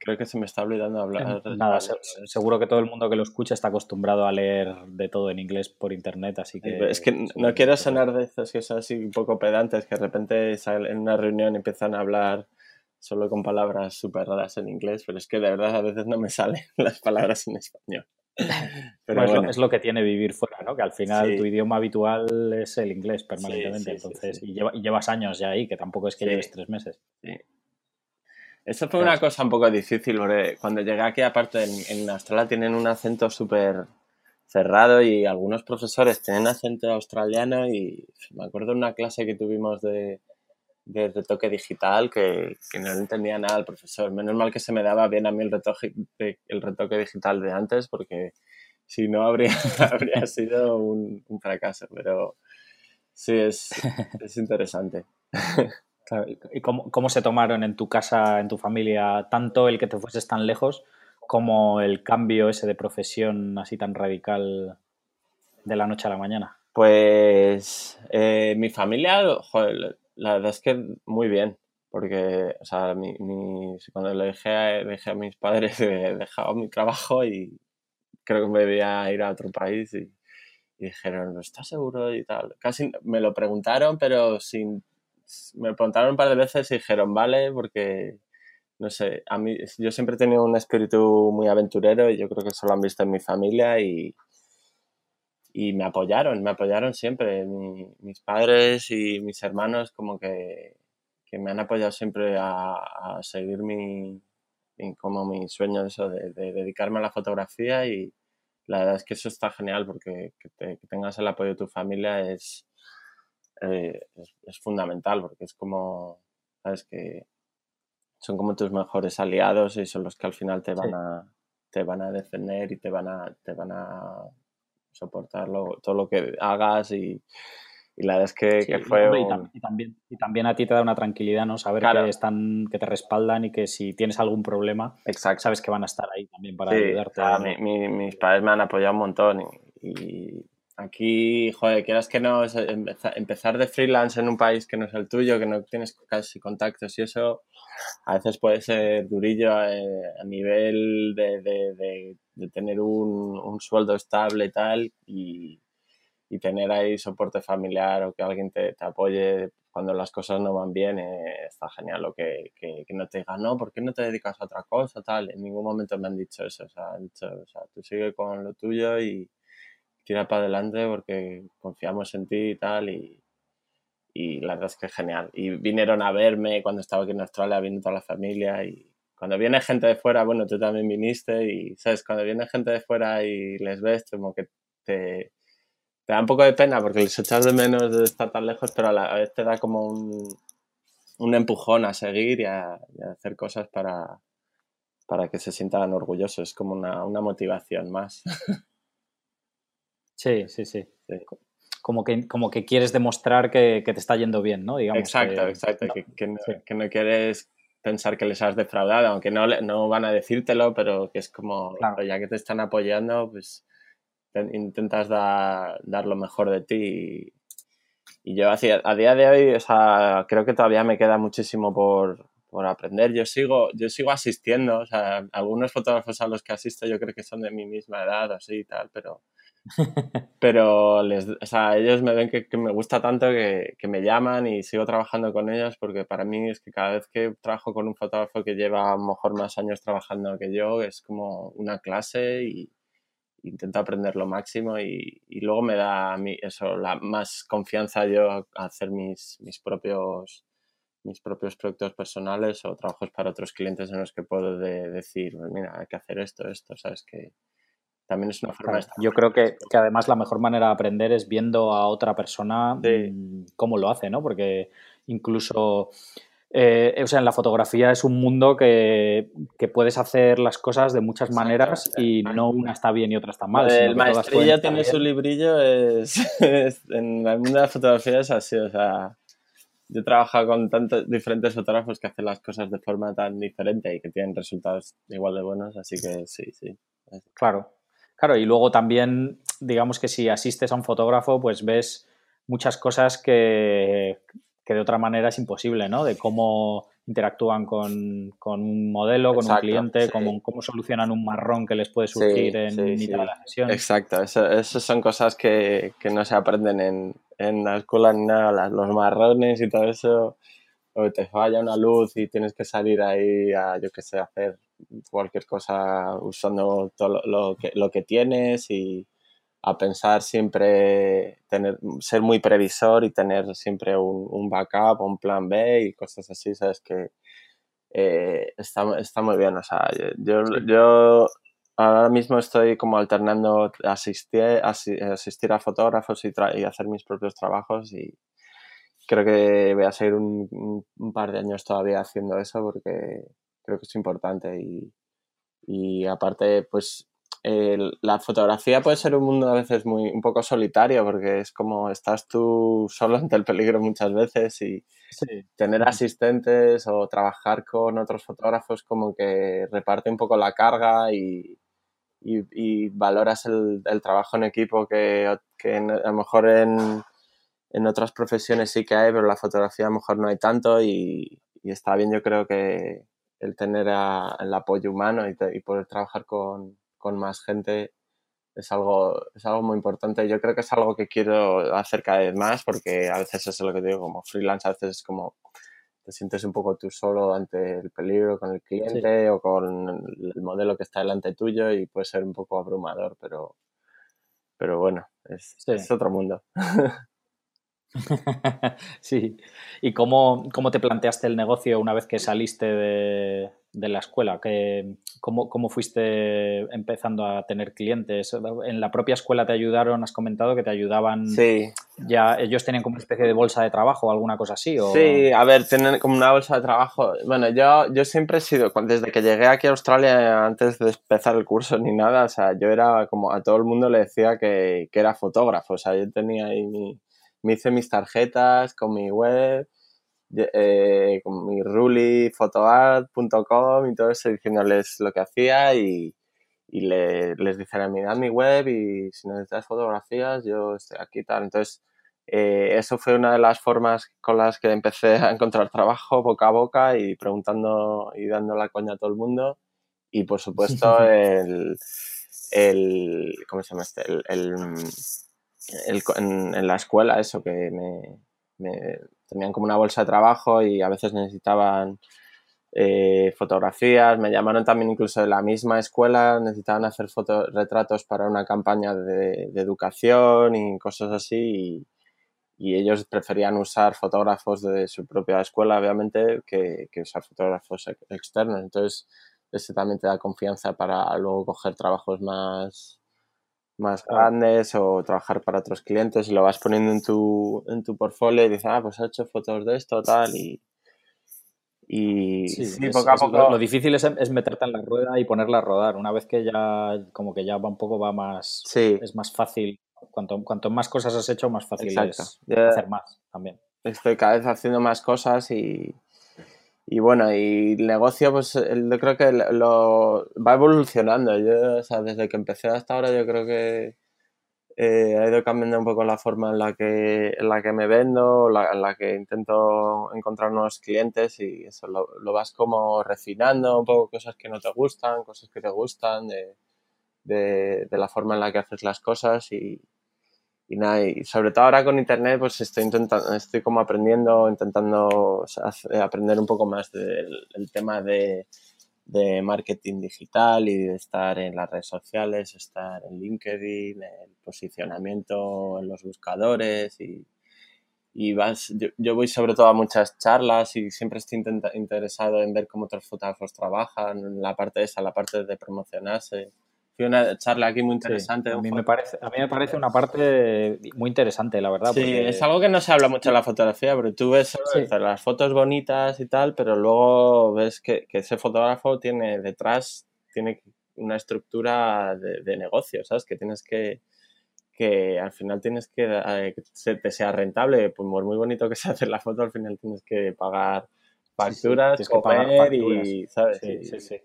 creo que se me está olvidando hablar. Nada, seguro que todo el mundo que lo escucha está acostumbrado a leer de todo en inglés por internet, así que... Es que no quiero sonar de esos que son así un poco pedantes, que de repente en una reunión empiezan a hablar solo con palabras súper raras en inglés, pero es que de verdad a veces no me salen las palabras en español. Pero bueno, Es, lo, que tiene vivir fuera, ¿no? Que al final tu idioma habitual es el inglés permanentemente, entonces, y, llevas años ya ahí, que tampoco es que lleves tres meses. Eso fue una cosa un poco difícil, porque cuando llegué aquí, aparte en, Australia tienen un acento súper cerrado y algunos profesores tienen acento australiano y me acuerdo de una clase que tuvimos de, de retoque digital que, que, no entendía nada el profesor. Menos mal que se me daba bien a mí el retoque, el retoque digital de antes porque si no habría, habría sido un, un, fracaso, pero sí, es, es interesante. ¿Y cómo, cómo, se tomaron en tu casa, en tu familia, tanto el que te fueses tan lejos como el cambio ese de profesión así tan radical de la noche a la mañana? Pues eh, mi familia, joder, la verdad es que muy bien, porque o sea, mi, mi, cuando le a, dije a mis padres he dejado mi trabajo y creo que me debía ir a otro país y, y dijeron, ¿estás seguro? y tal. Casi me lo preguntaron, pero sin me preguntaron un par de veces y dijeron, vale, porque, no sé, a mí, yo siempre he tenido un espíritu muy aventurero y yo creo que eso lo han visto en mi familia y, y me apoyaron, me apoyaron siempre. mis padres y mis hermanos como que, que me han apoyado siempre a, a seguir mi, como mi sueño eso de, de, dedicarme a la fotografía y la verdad es que eso está genial porque que tengas el apoyo de tu familia es, eh, es, fundamental porque es como, sabes que son como tus mejores aliados y son los que al final te van a te van a defender y te van a te van a soportar todo lo que hagas y, y la verdad es que, fue y, también y también a ti te da una tranquilidad no saber que están que te respaldan y que si tienes algún problema Exacto. sabes que van a estar ahí también para ayudarte mis padres me han apoyado un montón y, Aquí, joder, quieras que no, empezar de freelance en un país que no es el tuyo, que no tienes casi contactos y eso, a veces puede ser durillo eh, a nivel de, de, de, tener un, un, sueldo estable y tal. Y, y tener ahí soporte familiar o que alguien te, te apoye cuando las cosas no van bien, eh, está genial. O que, que, no te digan, no, ¿por qué no te dedicas a otra cosa? Tal. En ningún momento me han dicho eso. O sea, o sea tú sigue con lo tuyo y tira para adelante porque confiamos en ti y tal. Y, y la verdad es que es genial. Y vinieron a verme cuando estaba aquí en Australia, viendo toda la familia. Y cuando viene gente de fuera, bueno, tú también viniste. Y, ¿sabes? Cuando viene gente de fuera y les ves, como que te da un poco de pena porque les echas de menos de estar tan lejos, pero a la vez te da como un, un empujón a seguir y a, hacer cosas para, para que se sientan orgullosos. Es como una, una motivación más. Sí, sí, sí, Como que, como que quieres demostrar que, que te está yendo bien, ¿no? Digamos exacto, exacto. que, que, no, que, no, quieres pensar que les has defraudado, aunque no, no van a decírtelo, pero que es como, ya que te están apoyando, pues intentas dar, dar lo mejor de ti y, yo hacia, a día de hoy, o sea, creo que todavía me queda muchísimo por, por aprender. Yo sigo, yo sigo asistiendo, o sea, algunos fotógrafos a los que asisto yo creo que son de mi misma edad así y tal, pero, pero les, o sea, ellos me ven que, que me gusta tanto que, que, me llaman y sigo trabajando con ellos porque para mí es que cada vez que trabajo con un fotógrafo que lleva a lo mejor más años trabajando que yo, es como una clase y, intento aprender lo máximo y, y, luego me da a mí eso, la más confianza yo a hacer mis, mis, propios, mis propios proyectos personales o trabajos para otros clientes en los que puedo decir, pues mira, hay que hacer esto, esto, ¿sabes? Que también es una forma de Yo creo que, que, además la mejor manera de aprender es viendo a otra persona mm, cómo lo hace, ¿no? Porque incluso eh, o sea, en la fotografía es un mundo que, que, puedes hacer las cosas de muchas maneras y no una está bien y otra está mal. El maestrillo tiene su librillo, es, en el mundo de la fotografía es así, o sea, yo he trabajado con tantos diferentes fotógrafos que hacen las cosas de forma tan diferente y que tienen resultados igual de buenos, así que sí, sí. Claro, claro, y luego también, digamos que si asistes a un fotógrafo, pues ves muchas cosas que, que de otra manera es imposible, ¿no? De cómo interactúan con, con un modelo, con un cliente, cómo, cómo, solucionan un marrón que les puede surgir en mitad de la sesión. Exacto, esas son cosas que, que, no se aprenden en, en la escuela ni nada, los marrones y todo eso, o te falla una luz y tienes que salir ahí a, yo qué sé, hacer cualquier cosa usando todo lo, que, lo que tienes y a pensar siempre, tener, ser muy previsor y tener siempre un, un backup, un plan B y cosas así, sabes que eh, está, está, muy bien. O sea, yo, yo ahora mismo estoy como alternando asistir, asistir a fotógrafos y, y, hacer mis propios trabajos y creo que voy a seguir un, un, par de años todavía haciendo eso porque creo que es importante y, y aparte pues la fotografía puede ser un mundo a veces muy un poco solitario porque es como estás tú solo ante el peligro muchas veces y tener asistentes o trabajar con otros fotógrafos como que reparte un poco la carga y, y, valoras el, el, trabajo en equipo que, que a lo mejor en, en, otras profesiones sí que hay, pero la fotografía a lo mejor no hay tanto y, y está bien yo creo que el tener el apoyo humano y, y poder trabajar con con más gente es algo, es algo muy importante. Yo creo que es algo que quiero hacer cada vez más porque a veces es lo que digo, como freelance, a veces es como te sientes un poco tú solo ante el peligro con el cliente o con el modelo que está delante tuyo y puede ser un poco abrumador, pero, pero bueno, es, es otro mundo. sí. ¿Y cómo, cómo, te planteaste el negocio una vez que saliste de, de la escuela? ¿Qué, cómo, ¿Cómo fuiste empezando a tener clientes? ¿En la propia escuela te ayudaron? Has comentado que te ayudaban. Sí. Ya, ¿Ellos tenían como una especie de bolsa de trabajo o alguna cosa así? O... Sí, a ver, tienen como una bolsa de trabajo. Bueno, yo, yo siempre he sido, desde que llegué aquí a Australia, antes de empezar el curso ni nada, o sea, yo era como a todo el mundo le decía que, que era fotógrafo. O sea, yo tenía ahí mi me hice mis tarjetas con mi web, eh, con mi rulifotoart.com y todo eso, diciéndoles lo que hacía y, y le, les dije, mirad mi web y si necesitas fotografías, yo estoy aquí tal. Entonces, eh, eso fue una de las formas con las que empecé a encontrar trabajo boca a boca y preguntando y dando la coña a todo el mundo. Y por supuesto, el, el ¿cómo se llama este? el en, la escuela eso, que me, tenían como una bolsa de trabajo y a veces necesitaban eh, fotografías, me llamaron también incluso de la misma escuela, necesitaban hacer retratos para una campaña de, educación y cosas así y, ellos preferían usar fotógrafos de su propia escuela, obviamente, que, que usar fotógrafos externos. Entonces, ese también te da confianza para luego coger trabajos más, más grandes o trabajar para otros clientes y lo vas poniendo en tu, en tu portfolio y dices, ah, pues he hecho fotos de esto, tal, y, y sí, poco a poco... Lo, difícil es, es, meterte en la rueda y ponerla a rodar. Una vez que ya, como que ya va un poco, va más, es más fácil. Cuanto, cuanto más cosas has hecho, más fácil es hacer más también. Estoy cada vez haciendo más cosas y, y bueno, y el negocio, pues yo creo que lo, va evolucionando. Yo, o sea, desde que empecé hasta ahora, yo creo que eh, ha ido cambiando un poco la forma en la que, en la que me vendo, en la que intento encontrar nuevos clientes y eso lo, lo, vas como refinando, un poco cosas que no te gustan, cosas que te gustan, de, de, de la forma en la que haces las cosas y, y nada, y sobre todo ahora con internet, pues estoy intentando, estoy como aprendiendo, intentando aprender un poco más del tema de, de, marketing digital y de estar en las redes sociales, estar en LinkedIn, el posicionamiento en los buscadores y, y vas, yo, voy sobre todo a muchas charlas y siempre estoy interesado en ver cómo otros fotógrafos trabajan, la parte esa, la parte de promocionarse fue una charla aquí muy interesante. a, mí me parece, a mí me parece una parte muy interesante, la verdad. Sí, es algo que no se habla mucho en la fotografía, pero tú ves las fotos bonitas y tal, pero luego ves que, ese fotógrafo tiene detrás, tiene una estructura de, negocio, ¿sabes? Que tienes que, que al final tienes que, eh, que te sea rentable, pues muy bonito que sea hacer la foto, al final tienes que pagar facturas, comer y, ¿sabes? Sí, sí, sí.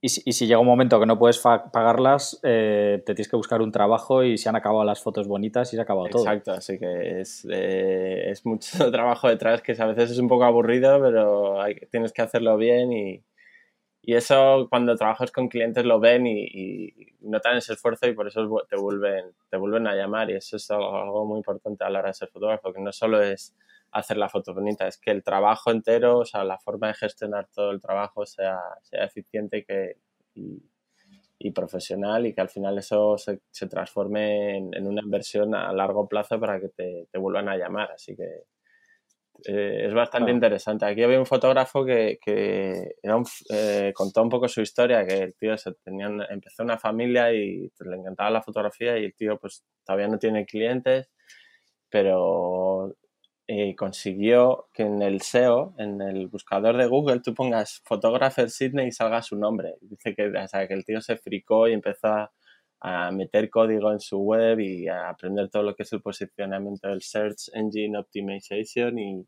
Y si, llega un momento que no puedes pagarlas, eh, te tienes que buscar un trabajo y se han acabado las fotos bonitas y se ha acabado todo. Exacto, así que es, eh, mucho trabajo detrás que a veces es un poco aburrido, pero tienes que hacerlo bien y, eso cuando trabajas con clientes lo ven y, y, notan ese esfuerzo y por eso te vuelven, te vuelven a llamar y eso es algo muy importante a la hora de ser fotógrafo, que no solo es hacer la foto bonita, es que el trabajo entero, o sea, la forma de gestionar todo el trabajo sea, sea eficiente y, que, y, profesional y que al final eso se, se transforme en, una inversión a largo plazo para que te, te vuelvan a llamar. Así que eh, es bastante interesante. Aquí había un fotógrafo que, que eh, contó un poco su historia, que el tío se tenía, empezó una familia y le encantaba la fotografía y el tío pues todavía no tiene clientes, pero eh, consiguió que en el SEO, en el buscador de Google, tú pongas Photographer Sydney y salga su nombre. Dice que, o sea, que el tío se fricó y empezó a, meter código en su web y a aprender todo lo que es el posicionamiento del Search Engine Optimization y,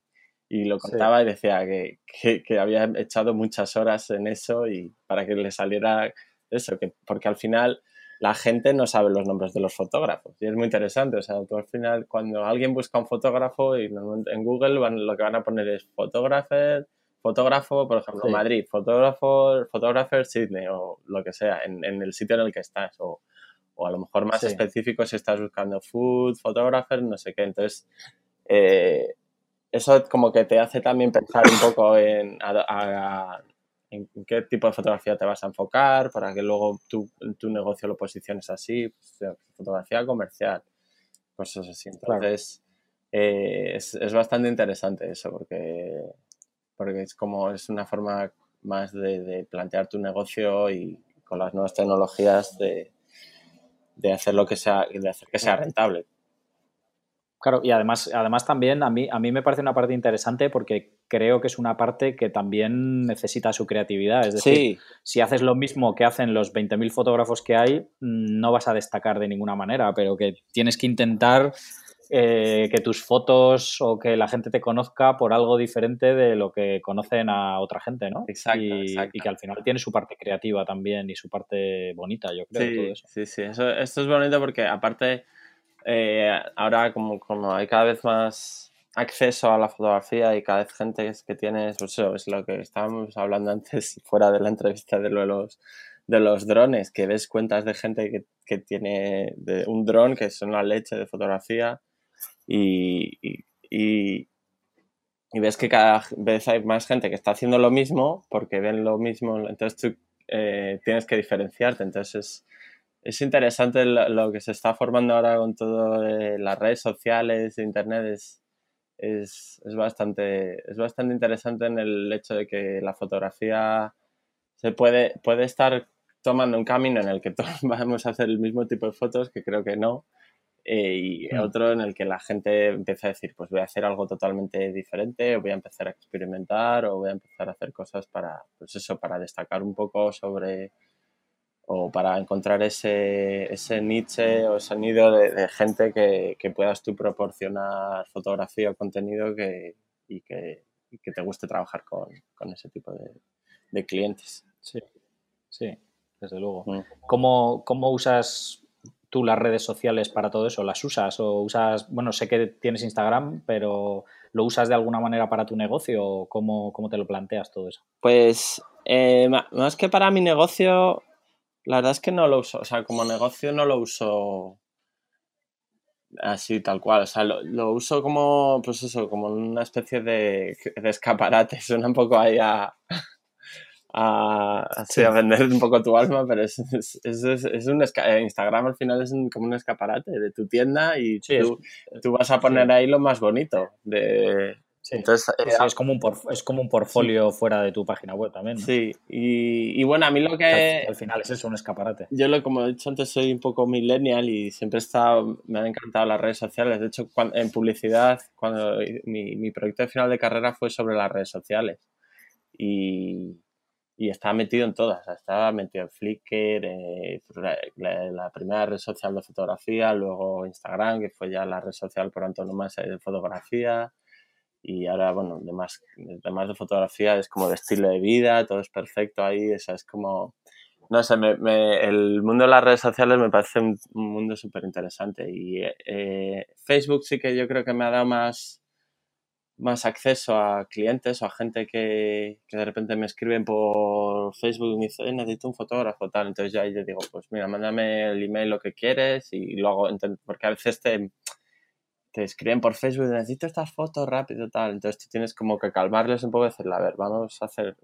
y lo contaba y decía que, que, que, había echado muchas horas en eso y para que le saliera eso, que, porque al final la gente no sabe los nombres de los fotógrafos. Y es muy interesante. O sea, tú al final, cuando alguien busca un fotógrafo y en Google van, lo que van a poner es fotógrafo, fotógrafo, por ejemplo, Madrid, fotógrafo, fotógrafo Sydney o lo que sea, en, el sitio en el que estás. O, o a lo mejor más específico si estás buscando food, photographer, no sé qué. Entonces, eh, eso como que te hace también pensar un poco en a, en, qué tipo de fotografía te vas a enfocar para que luego tu, tu negocio lo posiciones así, pues, fotografía comercial, cosas así. Entonces, eh, es, es, bastante interesante eso porque, porque es como es una forma más de, de, plantear tu negocio y con las nuevas tecnologías de, de hacer lo que sea, de hacer que sea rentable. Claro, y además, además también a mí, a mí me parece una parte interesante porque creo que es una parte que también necesita su creatividad. Es decir, si haces lo mismo que hacen los 20.000 fotógrafos que hay, no vas a destacar de ninguna manera, pero que tienes que intentar eh, que tus fotos o que la gente te conozca por algo diferente de lo que conocen a otra gente, ¿no? Exacto y, que al final tiene su parte creativa también y su parte bonita, yo creo. Sí, todo eso. sí, sí. Eso, esto es bonito porque aparte eh, ahora como, como hay cada vez más acceso a la fotografía y cada vez gente que tiene, pues eso es lo que estábamos hablando antes fuera de la entrevista de lo de los, de los drones, que ves cuentas de gente que, que tiene de un dron, que es una leche de fotografía, y, y, y, ves que cada vez hay más gente que está haciendo lo mismo porque ven lo mismo, entonces tú eh, tienes que diferenciarte, entonces es, es interesante lo, que se está formando ahora con todo las redes sociales, internet, es, es, es, bastante, es bastante interesante en el hecho de que la fotografía se puede, puede estar tomando un camino en el que todos vamos a hacer el mismo tipo de fotos, que creo que no, eh, y mm. otro en el que la gente empieza a decir, pues voy a hacer algo totalmente diferente, o voy a empezar a experimentar, o voy a empezar a hacer cosas para, pues eso, para destacar un poco sobre, o para encontrar ese, ese niche o ese nido de, gente que, que, puedas tú proporcionar fotografía o contenido que, y, que, y que te guste trabajar con, con ese tipo de, de clientes. Sí, sí desde luego. Mm. ¿Cómo, ¿Cómo, usas tú las redes sociales para todo eso? ¿Las usas o usas, bueno, sé que tienes Instagram, pero ¿lo usas de alguna manera para tu negocio o cómo, cómo te lo planteas todo eso? Pues eh, más que para mi negocio, la verdad es que no lo uso, o sea, como negocio no lo uso así tal cual, o sea, lo, uso como, pues eso, como una especie de, de escaparate, suena un poco ahí a, a, a vender un poco tu alma, pero es, es, es, es un eh, Instagram al final es como un escaparate de tu tienda y tú, tú, vas a poner ahí lo más bonito. De, Entonces, eh, es, como un es como un portfolio fuera de tu página web también. Sí, y, y, bueno, a mí lo que... Al, final es eso, un escaparate. Yo, lo, como he dicho antes, soy un poco millennial y siempre he estado, me han encantado las redes sociales. De hecho, en publicidad, cuando mi, mi proyecto de final de carrera fue sobre las redes sociales. Y, y estaba metido en todas. Estaba metido en Flickr, eh, pues la, primera red social de fotografía, luego Instagram, que fue ya la red social por antonomasia de fotografía. Y ahora, bueno, además, además de fotografía es como de estilo de vida, todo es perfecto ahí, o es como... No sé, me, el mundo de las redes sociales me parece un, mundo súper interesante y eh, Facebook sí que yo creo que me ha dado más más acceso a clientes o a gente que, que, de repente me escriben por Facebook y me dicen, necesito un fotógrafo, tal. Entonces ya yo digo, pues mira, mándame el email lo que quieres y luego, porque a veces te, te escriben por Facebook, necesito estas fotos rápido, tal. Entonces tú tienes como que calmarles un poco y decirle, a ver, vamos a hacer,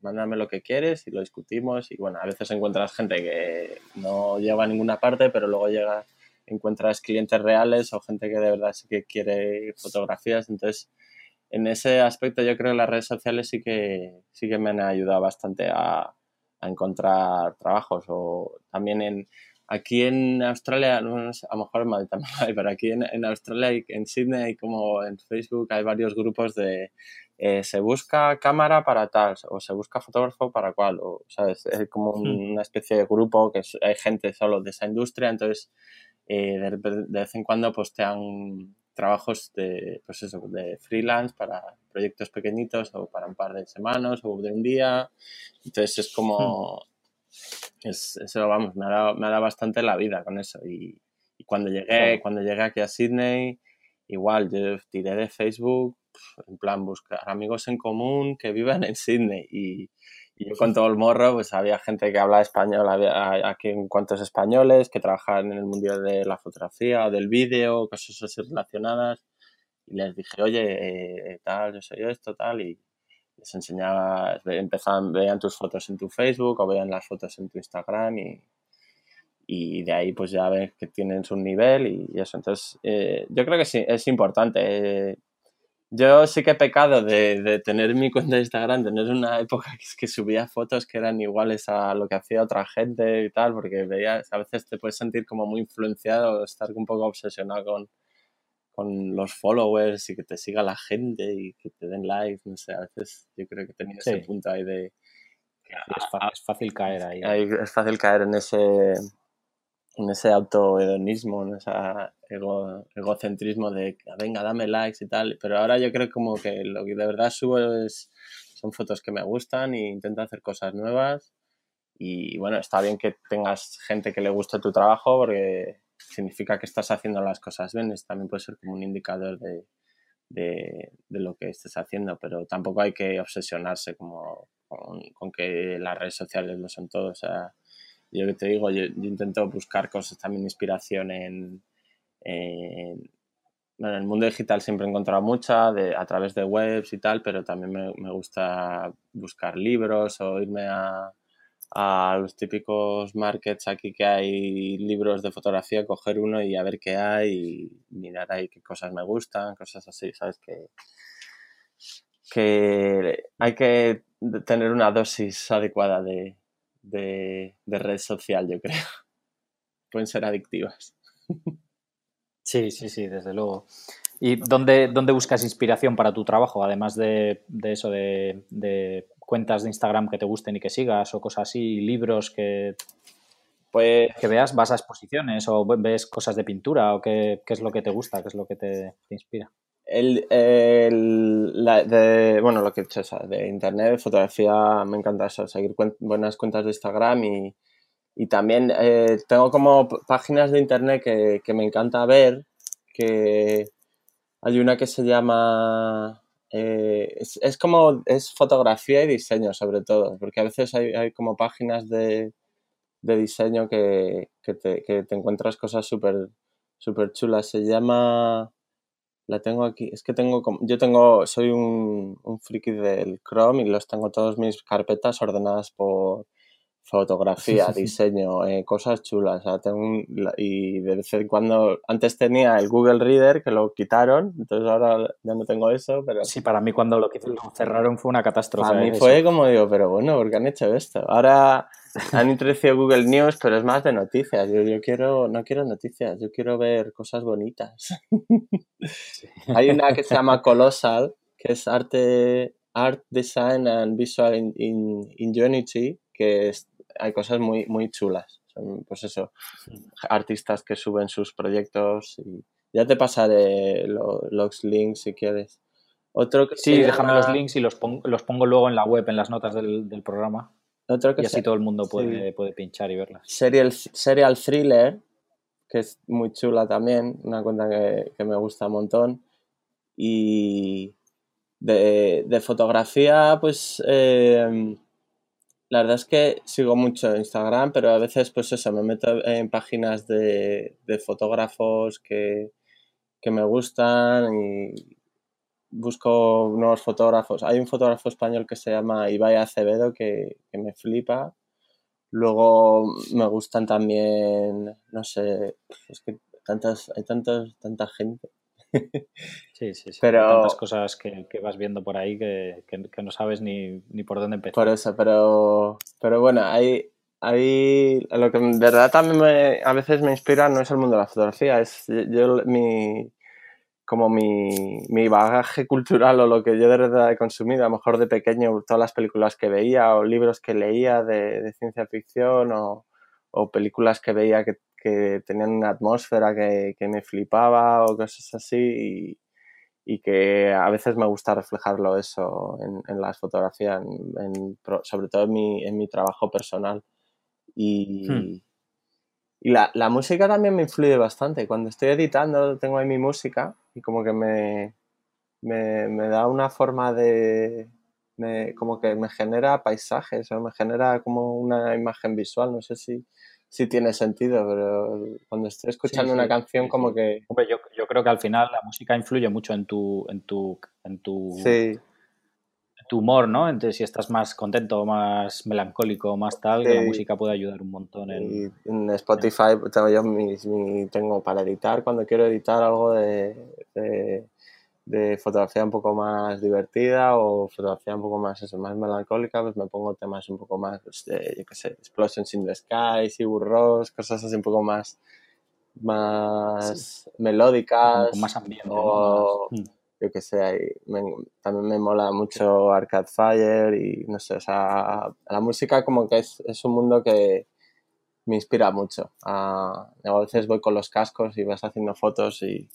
mándame lo que quieres y lo discutimos. Y bueno, a veces encuentras gente que no llega a ninguna parte, pero luego llega encuentras clientes reales o gente que de verdad sí que quiere fotografías. Entonces, en ese aspecto yo creo que las redes sociales sí que, sí que me han ayudado bastante a, a encontrar trabajos. O también en, aquí en Australia, a lo mejor en Madrid también hay, pero aquí en, en Australia, en Sydney, como en Facebook, hay varios grupos de eh, se busca cámara para tal, o se busca fotógrafo para cual, o ¿sabes? es como hmm. una especie de grupo que hay gente solo de esa industria, entonces eh, de, de, vez en cuando postean trabajos de, pues eso, de freelance para proyectos pequeñitos o para un par de semanas o de un día. Entonces es como, hmm. Es, eso vamos, me ha, dado, me ha dado bastante la vida con eso. Y, y cuando llegué, cuando llegué aquí a Sydney, igual yo tiré de Facebook, en plan buscar amigos en común que vivan en Sydney y, y yo con todo el morro, pues había gente que habla español, había aquí en cuantos españoles que trabajaban en el mundo de la fotografía o del vídeo, cosas así relacionadas. Y les dije, oye, eh, tal, yo soy esto, tal, y les enseñaba, empezaban, veían tus fotos en tu Facebook o veían las fotos en tu Instagram y, y de ahí pues ya ves que tienen su nivel y, eso. Entonces, eh, yo creo que sí, es importante. Eh, yo sí que he pecado de, de, tener mi cuenta de Instagram, tener una época que, subía fotos que eran iguales a lo que hacía otra gente y tal, porque veías, a veces te puedes sentir como muy influenciado, estar un poco obsesionado con, con los followers y que te siga la gente y que te den likes, no sé, a veces yo creo que tenía ese punto ahí de... Sí, es, fácil, es, fácil, caer ahí. ahí. Es fácil caer en ese, en ese autohedonismo, en ese ego, egocentrismo de venga, dame likes y tal. Pero ahora yo creo como que lo que de verdad subo es, son fotos que me gustan e intento hacer cosas nuevas. Y bueno, está bien que tengas gente que le guste tu trabajo porque significa que estás haciendo las cosas bien. Eso también puede ser como un indicador de, de, de lo que estés haciendo, pero tampoco hay que obsesionarse como con, que las redes sociales lo son todo. O sea, yo que te digo, yo, intento buscar cosas también, inspiración en, bueno, en el mundo digital siempre he encontrado mucha a través de webs y tal, pero también me, me gusta buscar libros o irme a, a los típicos markets aquí que hay libros de fotografía, coger uno y a ver qué hay y mirar ahí qué cosas me gustan, cosas así, ¿sabes? Que, que hay que tener una dosis adecuada de, de, red social, yo creo. Pueden ser adictivas. Sí, sí, sí, desde luego. ¿Y dónde, dónde buscas inspiración para tu trabajo, además de, eso, de, cuentas de Instagram que te gusten y que sigas o cosas así, libros que, pues, que veas, vas a exposiciones o ves cosas de pintura o qué, es lo que te gusta, qué es lo que te, inspira. El, de, bueno, lo que he hecho, de internet, fotografía, me encanta eso, seguir buenas cuentas de Instagram y, también eh, tengo como páginas de internet que, que, me encanta ver, que hay una que se llama eh, es, como, es fotografía y diseño sobre todo, porque a veces hay, como páginas de, diseño que, te, encuentras cosas súper super chulas. Se llama, la tengo aquí, es que tengo, yo tengo, soy un, un friki del Chrome y los tengo todas mis carpetas ordenadas por, fotografía, diseño, eh, cosas chulas. tengo y de vez en cuando, antes tenía el Google Reader que lo quitaron, entonces ahora ya no tengo eso, pero... Sí, para mí cuando lo, cerraron fue una catástrofe. A mí fue como digo, pero bueno, ¿por qué han hecho esto? Ahora han introducido Google News, pero es más de noticias. Yo, yo quiero, no quiero noticias, yo quiero ver cosas bonitas. Hay una que se llama Colossal, que es arte, art design and visual ingenuity, que es hay cosas muy, muy chulas. Son, pues eso, artistas que suben sus proyectos y ya te pasaré los links si quieres. Otro que sí, déjame los links y los pongo, los pongo luego en la web, en las notas del, programa. Otro que y así todo el mundo puede, puede pinchar y verlas. Serial, serial Thriller, que es muy chula también, una cuenta que, me gusta un montón. Y de, de fotografía, pues eh, la verdad es que sigo mucho Instagram, pero a veces pues eso, me meto en páginas de, fotógrafos que, me gustan y busco nuevos fotógrafos. Hay un fotógrafo español que se llama Ibai Acevedo que, me flipa. Luego me gustan también, no sé, es que tantas, hay tantos, tanta gente. Sí, sí, sí. Pero, Hay tantas cosas que, vas viendo por ahí que, no sabes ni, por dónde empezar. Por eso, pero, pero bueno, hay, hay, lo que de verdad también a veces me inspira no es el mundo de la fotografía, es yo, mi, como mi, mi, bagaje cultural o lo que yo de verdad he consumido, a lo mejor de pequeño todas las películas que veía o libros que leía de, ciencia ficción o, o películas que veía que que tenían una atmósfera que, me flipaba o cosas así y, que a veces me gusta reflejarlo eso en, las fotografías, sobre todo en mi, en mi trabajo personal. Y, hmm. y la, la, música también me influye bastante. Cuando estoy editando tengo ahí mi música y como que me, me, me da una forma de... Me, como que me genera paisajes o me genera como una imagen visual, no sé si, sí tiene sentido, pero cuando estoy escuchando una canción como que... Hombre, yo, yo, creo que al final la música influye mucho en tu, en tu, en tu, tu humor, ¿no? Entonces, si estás más contento, más melancólico, más tal, la música puede ayudar un montón en... en Spotify tengo yo tengo para editar, cuando quiero editar algo de de fotografía un poco más divertida o fotografía un poco más eso, más melancólica, pues me pongo temas un poco más pues, de, yo qué sé, Explosions in the Sky, Sigur cosas así un poco más más melódicas más ambiente o mm. yo qué sé, también me mola mucho Arcade Fire y no sé, o sea, la música como que es, es un mundo que me inspira mucho. A, a veces voy con los cascos y vas haciendo fotos y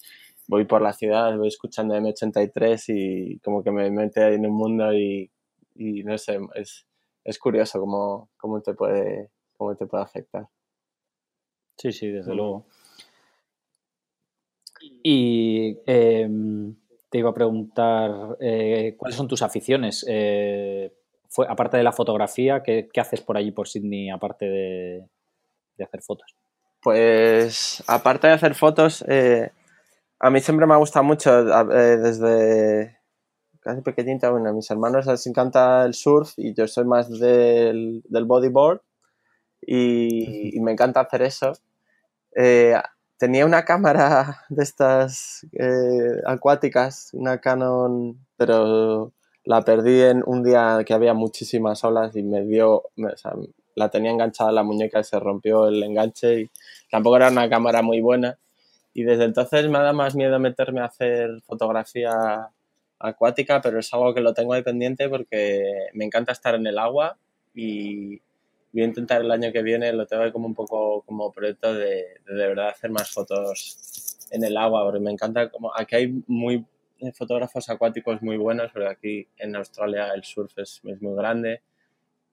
voy por la ciudad, voy escuchando M83 y como que me mete ahí en un mundo y, no sé, es, es curioso cómo, cómo, te puede, cómo te puede afectar. Sí, sí, desde mm. luego. Y em, te iba a preguntar, eh, ¿cuáles son tus aficiones? Eh, fue, aparte de la fotografía, ¿qué, haces por allí, por Sydney, aparte de, hacer fotos? Pues, aparte de hacer fotos, eh, a mí siempre me ha gustado mucho, eh, desde casi pequeñita, bueno, a mis hermanos les encanta el surf y yo soy más del, bodyboard y, me encanta hacer eso. Eh, tenía una cámara de estas eh, acuáticas, una Canon, pero la perdí en un día que había muchísimas olas y me dio, o sea, la tenía enganchada a la muñeca y se rompió el enganche y tampoco era una cámara muy buena. Y desde entonces me da más miedo meterme a hacer fotografía acuática, pero es algo que lo tengo ahí pendiente porque me encanta estar en el agua y voy a intentar el año que viene, lo tengo como un poco como proyecto de de, verdad hacer más fotos en el agua, porque me encanta como aquí hay muy eh, fotógrafos acuáticos muy buenos, porque aquí en Australia el surf es, es muy grande,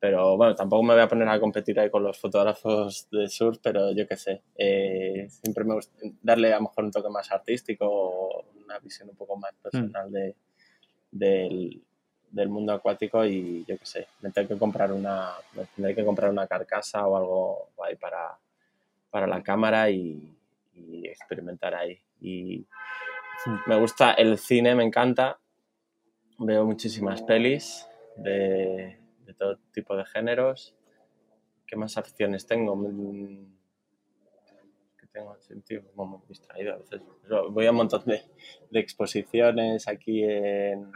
pero bueno, tampoco me voy a poner a competir ahí con los fotógrafos de surf, pero yo qué sé, eh, siempre me gusta darle a lo mejor un toque más artístico o una visión un poco más personal mm. de, del, del mundo acuático y yo qué sé, me tengo que comprar una, me tendré que comprar una carcasa o algo ahí para, para la cámara y, experimentar ahí. Y me gusta el cine, me encanta. Veo muchísimas pelis de, todo tipo de géneros. ¿Qué más aficiones tengo? tengo sentido como distraído a veces. Voy a un montón de, exposiciones aquí en,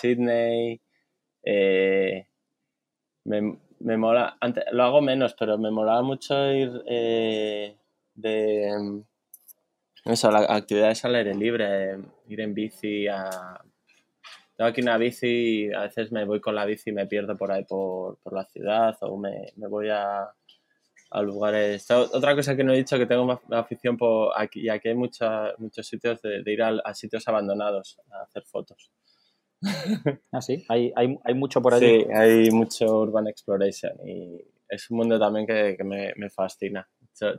Sydney. Eh, me, me, mola, antes, lo hago menos, pero me molaba mucho ir eh, de eso, la, actividades al aire libre, ir en bici a... Tengo aquí una bici y a veces me voy con la bici y me pierdo por ahí por, por la ciudad o me, me voy a, a lugares. Otra cosa que no he dicho que tengo más afición por aquí, y aquí hay muchos sitios de, ir a, sitios abandonados a hacer fotos. Ah, sí, hay, hay, hay, mucho por allí. Sí, hay mucho urban exploration y es un mundo también que, que me, me, fascina.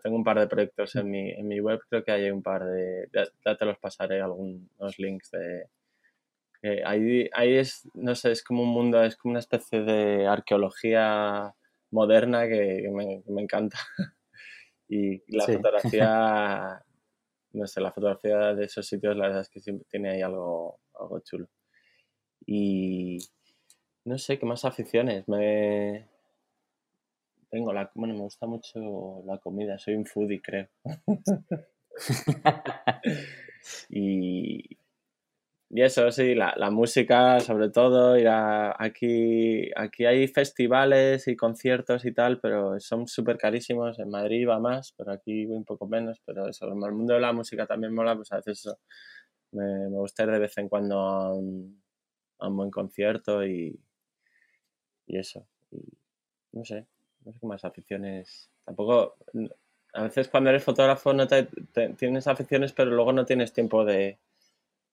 tengo un par de proyectos en mi, en mi web, creo que hay un par de. Ya, te los pasaré algunos links de. Ahí, ahí es, no sé, es como un mundo, es como una especie de arqueología moderna que, me, me, encanta. y la fotografía, no sé, la fotografía de esos sitios, la verdad es que siempre tiene ahí algo, algo chulo. Y no sé, ¿qué más aficiones? Me... Tengo la... Bueno, me gusta mucho la comida, soy un foodie, creo. y, y eso, sí, la, la, música sobre todo, ir aquí, aquí hay festivales y conciertos y tal, pero son súper carísimos, en Madrid va más, pero aquí un poco menos, pero eso, el mundo de la música también mola, pues a veces me, me gusta ir de vez en cuando a un, a un buen concierto y, y eso, y no sé, no sé qué más aficiones, tampoco, a veces cuando eres fotógrafo no te, tienes aficiones, pero luego no tienes tiempo de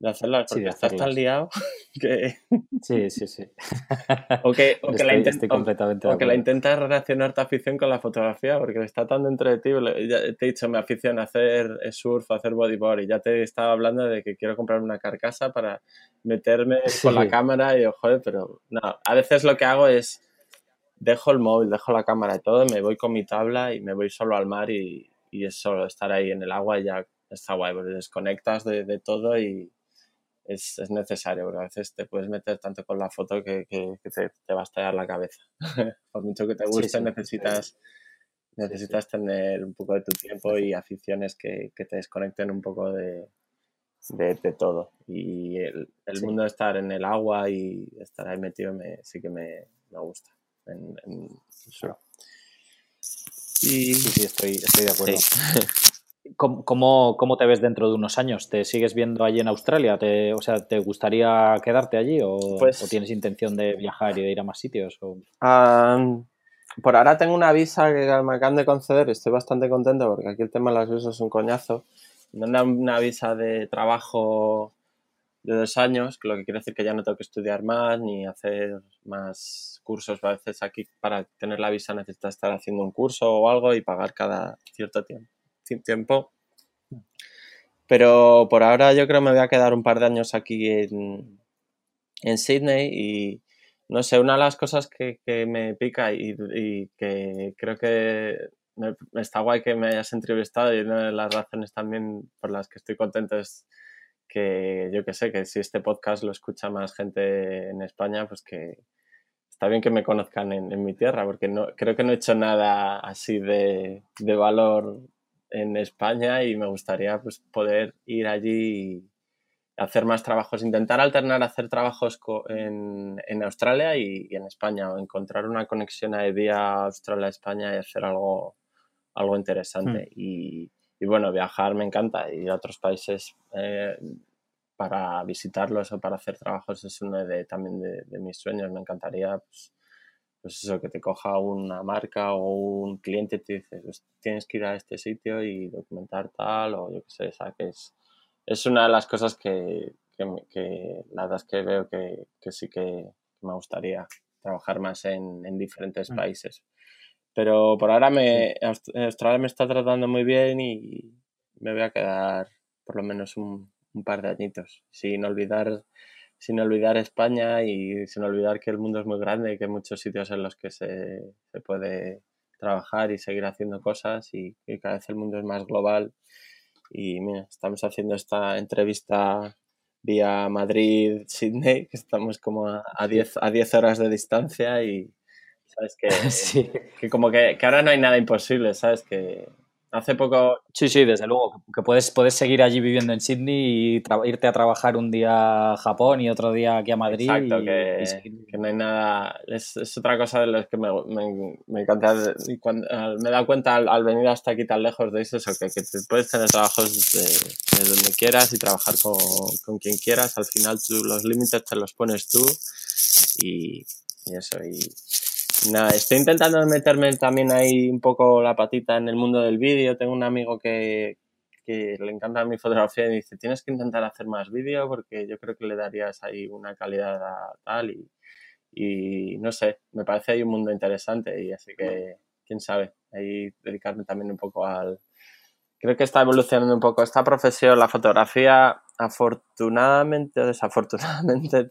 de hacerlas, porque estás tan liado que... Sí, sí, sí. o que, o que, la, intentas relacionar tu afición con la fotografía, porque está tan dentro de ti. te he dicho mi afición a hacer surf, a hacer bodyboard, y ya te estaba hablando de que quiero comprar una carcasa para meterme con la cámara y, joder, pero no, a veces lo que hago es dejo el móvil, dejo la cámara y todo, me voy con mi tabla y me voy solo al mar y, y es solo estar ahí en el agua y ya está guay, porque desconectas de, de todo y, es, es, necesario, porque a veces te puedes meter tanto con la foto que, que, te, te, va a estallar la cabeza. Por mucho que te guste, necesitas, necesitas tener un poco de tu tiempo y aficiones que, que te desconecten un poco de, de, de todo. Y el, el mundo de estar en el agua y estar ahí metido me, sí que me, me gusta. En, en y... Sí, sí, estoy, estoy de acuerdo. ¿Cómo, ¿Cómo, te ves dentro de unos años? ¿Te sigues viendo allí en Australia? ¿Te, o sea, ¿te gustaría quedarte allí o, pues tienes intención de viajar y de ir a más sitios? O... por ahora tengo una visa que me acaban de conceder, estoy bastante contento porque aquí el tema de las visas es un coñazo. Me dan una visa de trabajo de dos años, lo que quiere decir que ya no tengo que estudiar más ni hacer más cursos. A veces aquí para tener la visa necesitas estar haciendo un curso o algo y pagar cada cierto tiempo tiempo. Pero por ahora yo creo que me voy a quedar un par de años aquí en, en Sydney y no sé, una de las cosas que, me pica y, que creo que me, está guay que me hayas entrevistado y una de las razones también por las que estoy contento es que yo que sé, que si este podcast lo escucha más gente en España, pues que está bien que me conozcan en, mi tierra, porque no, creo que no he hecho nada así de, de valor en España y me gustaría pues, poder ir allí y hacer más trabajos, intentar alternar hacer trabajos en, en Australia y, en España o encontrar una conexión a día Australia-España y hacer algo, algo interesante. Hmm. Y, y, bueno, viajar me encanta y a otros países eh, para visitarlos o para hacer trabajos es uno de, también de, mis sueños. Me encantaría pues, pues eso, que te coja una marca o un cliente y te dice, pues tienes que ir a este sitio y documentar tal, o yo qué sé, o que es, es una de las cosas que, que, la verdad es que veo que, que sí que me gustaría trabajar más en, en diferentes mm. países. Pero por ahora me, Australia me está tratando muy bien y me voy a quedar por lo menos un, un par de añitos, sin olvidar sin olvidar España y sin olvidar que el mundo es muy grande y que hay muchos sitios en los que se, se puede trabajar y seguir haciendo cosas y, cada vez el mundo es más global. Y mira, estamos haciendo esta entrevista vía Madrid, Sydney, que estamos como a 10 a diez horas de distancia y sabes que, que como que, que, ahora no hay nada imposible, sabes que Hace poco. Sí, sí, desde luego. Que puedes, puedes seguir allí viviendo en Sydney y irte a trabajar un día a Japón y otro día aquí a Madrid. Exacto, que, que, no hay nada. Es, es, otra cosa de lo que me, me, me encanta. Y cuando, me he dado cuenta al, venir hasta aquí tan lejos de eso, que, que puedes tener trabajos de, donde quieras y trabajar con, con, quien quieras. Al final tú los límites te los pones tú y, y eso. Y, Nada, estoy intentando meterme también ahí un poco la patita en el mundo del vídeo. Tengo un amigo que, que le encanta mi fotografía y dice, tienes que intentar hacer más vídeo porque yo creo que le darías ahí una calidad a tal y, y no sé, me parece ahí un mundo interesante y así que, quién sabe, ahí dedicarme también un poco al... Creo que está evolucionando un poco esta profesión, la fotografía, afortunadamente o desafortunadamente,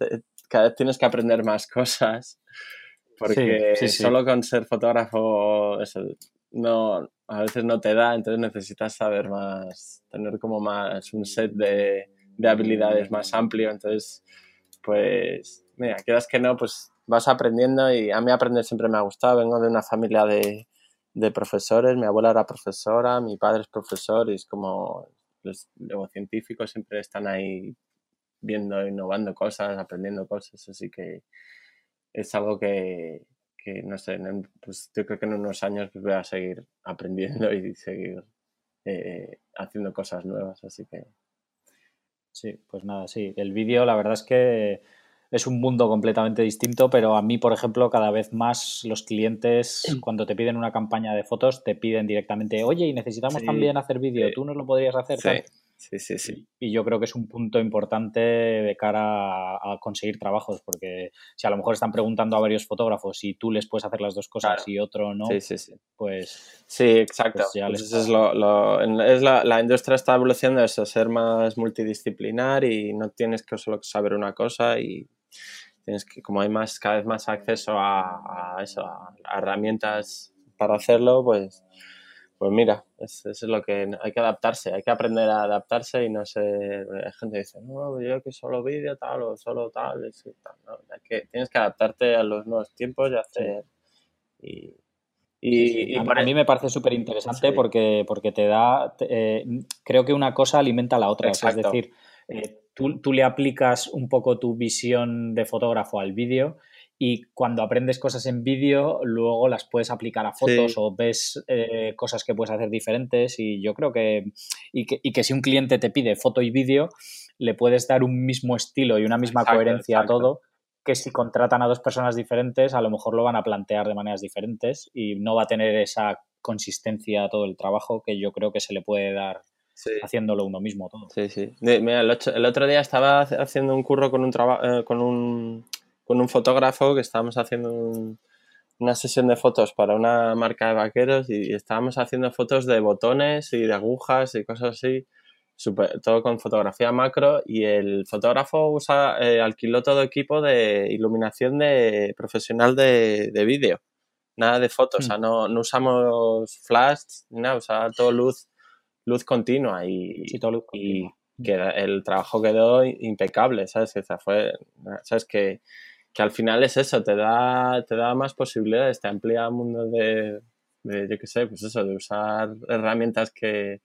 cada vez tienes que aprender más cosas porque solo con ser fotógrafo eso, no, a veces no te da, entonces necesitas saber más, tener como más un set de, de habilidades más amplio, entonces pues mira, quieras que no, pues vas aprendiendo y a mí aprender siempre me ha gustado, vengo de una familia de, de profesores, mi abuela era profesora, mi padre es profesor y es como los científicos siempre están ahí viendo, innovando cosas, aprendiendo cosas, así que es algo que, no sé, pues yo creo que en unos años pues voy a seguir aprendiendo y seguir eh, haciendo cosas nuevas, así que... Sí, pues nada, sí. El vídeo, la verdad es que es un mundo completamente distinto, pero a mí, por ejemplo, cada vez más los clientes, cuando te piden una campaña de fotos, te piden directamente, oye, y necesitamos también hacer vídeo, ¿tú nos lo podrías hacer? Sí. Sí, sí, sí. Y yo creo que es un punto importante de cara a, conseguir trabajos, porque si a lo mejor están preguntando a varios fotógrafos y tú les puedes hacer las dos cosas y otro no, sí, sí, sí. pues... Sí, exacto. Pues pues es lo, es la, la, industria está evolucionando eso, ser más multidisciplinar y no tienes que solo saber una cosa y tienes que, como hay más, cada vez más acceso a, a eso, a herramientas para hacerlo, pues pues mira, eso es lo que hay que adaptarse, hay que aprender a adaptarse y no sé, hay gente que dice, no, yo que solo vídeo tal o solo tal, es tal ¿no? que, tienes que adaptarte a los nuevos tiempos y hacer... Y, y, a, mí me parece súper interesante porque, porque te da, eh, creo que una cosa alimenta a la otra, es decir, eh, tú, tú le aplicas un poco tu visión de fotógrafo al vídeo y cuando aprendes cosas en vídeo, luego las puedes aplicar a fotos o ves eh, cosas que puedes hacer diferentes y yo creo que y, que si un cliente te pide foto y vídeo, le puedes dar un mismo estilo y una misma coherencia a todo que si contratan a dos personas diferentes, a lo mejor lo van a plantear de maneras diferentes y no va a tener esa consistencia a todo el trabajo que yo creo que se le puede dar haciéndolo uno mismo todo. Sí, sí. Mira, el, otro día estaba haciendo un curro con un, eh, con un con un fotógrafo que estábamos haciendo una sesión de fotos para una marca de vaqueros y estábamos haciendo fotos de botones y de agujas y cosas así todo con fotografía macro y el fotógrafo usa, eh, alquiló todo equipo de iluminación de profesional de, de vídeo, nada de fotos, o sea, mm. no, no, usamos flash, nada, usaba todo luz, luz continua y, y que el trabajo quedó impecable, ¿sabes? O sea, fue, ¿sabes? Que, que al final es eso, te da, te da más posibilidades, te amplía el mundo de, de yo qué sé, pues eso, de usar herramientas que,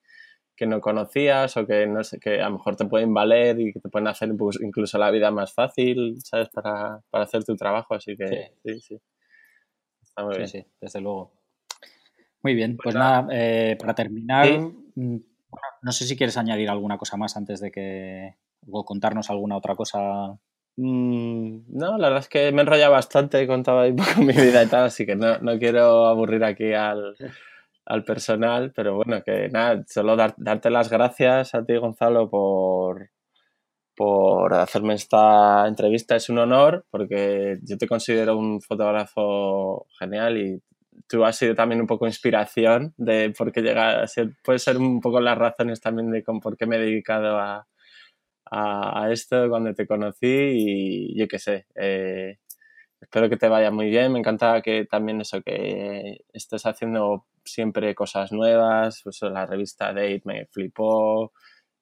que no conocías o que no sé, que a lo mejor te pueden valer y que te pueden hacer incluso la vida más fácil, ¿sabes? Para, para hacer tu trabajo, así que sí, sí. Está muy bien. Sí, desde luego. Muy bien, pues, pues nada, eh, para terminar, mm, no sé si quieres añadir alguna cosa más antes de que, o contarnos alguna otra cosa no, la verdad es que me enrolla bastante, ahí un poco mi vida y tal, así que no, no quiero aburrir aquí al, al personal, pero bueno, que nada, solo darte las gracias a ti, Gonzalo, por, por hacerme esta entrevista. Es un honor porque yo te considero un fotógrafo genial y tú has sido también un poco inspiración de por qué llega a ser, puede ser un poco las razones también de por qué me he dedicado a, a, esto cuando te conocí y yo qué sé. Eh, espero que te vaya muy bien. Me encanta que también eso, que estés haciendo siempre cosas nuevas. Pues la revista Date me flipó.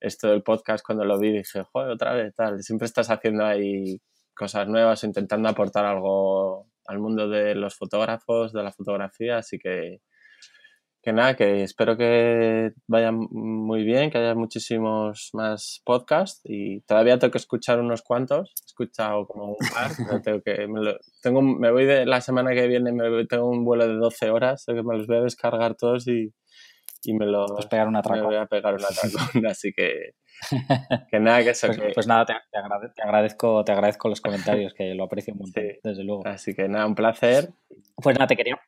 Esto del podcast, cuando lo vi, dije, joder, otra vez, tal. Siempre estás haciendo ahí cosas nuevas, intentando aportar algo al mundo de los fotógrafos, de la fotografía. Así que que nada, que espero que vaya muy bien, que haya muchísimos más podcasts y todavía tengo que escuchar unos cuantos. He escuchado como un par, pero tengo que, me, tengo, me voy de la semana que viene, me tengo un vuelo de 12 horas, que me los voy a descargar todos y, y me los pues pegar una me voy a pegar una atracón, así que que nada, que eso pues, que... pues nada, te, agradezco, te agradezco los comentarios, que lo aprecio mucho, desde luego. Así que nada, un placer. Pues nada, te quería,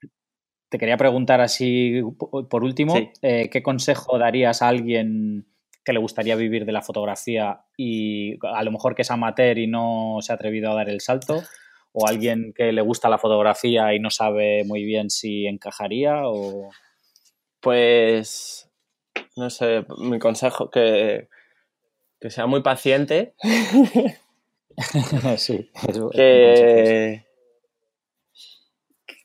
te quería preguntar así, por último, eh, ¿qué consejo darías a alguien que le gustaría vivir de la fotografía y a lo mejor que es amateur y no se ha atrevido a dar el salto? ¿O alguien que le gusta la fotografía y no sabe muy bien si encajaría? O... Pues, no sé, mi consejo que, que sea muy paciente. sí, que,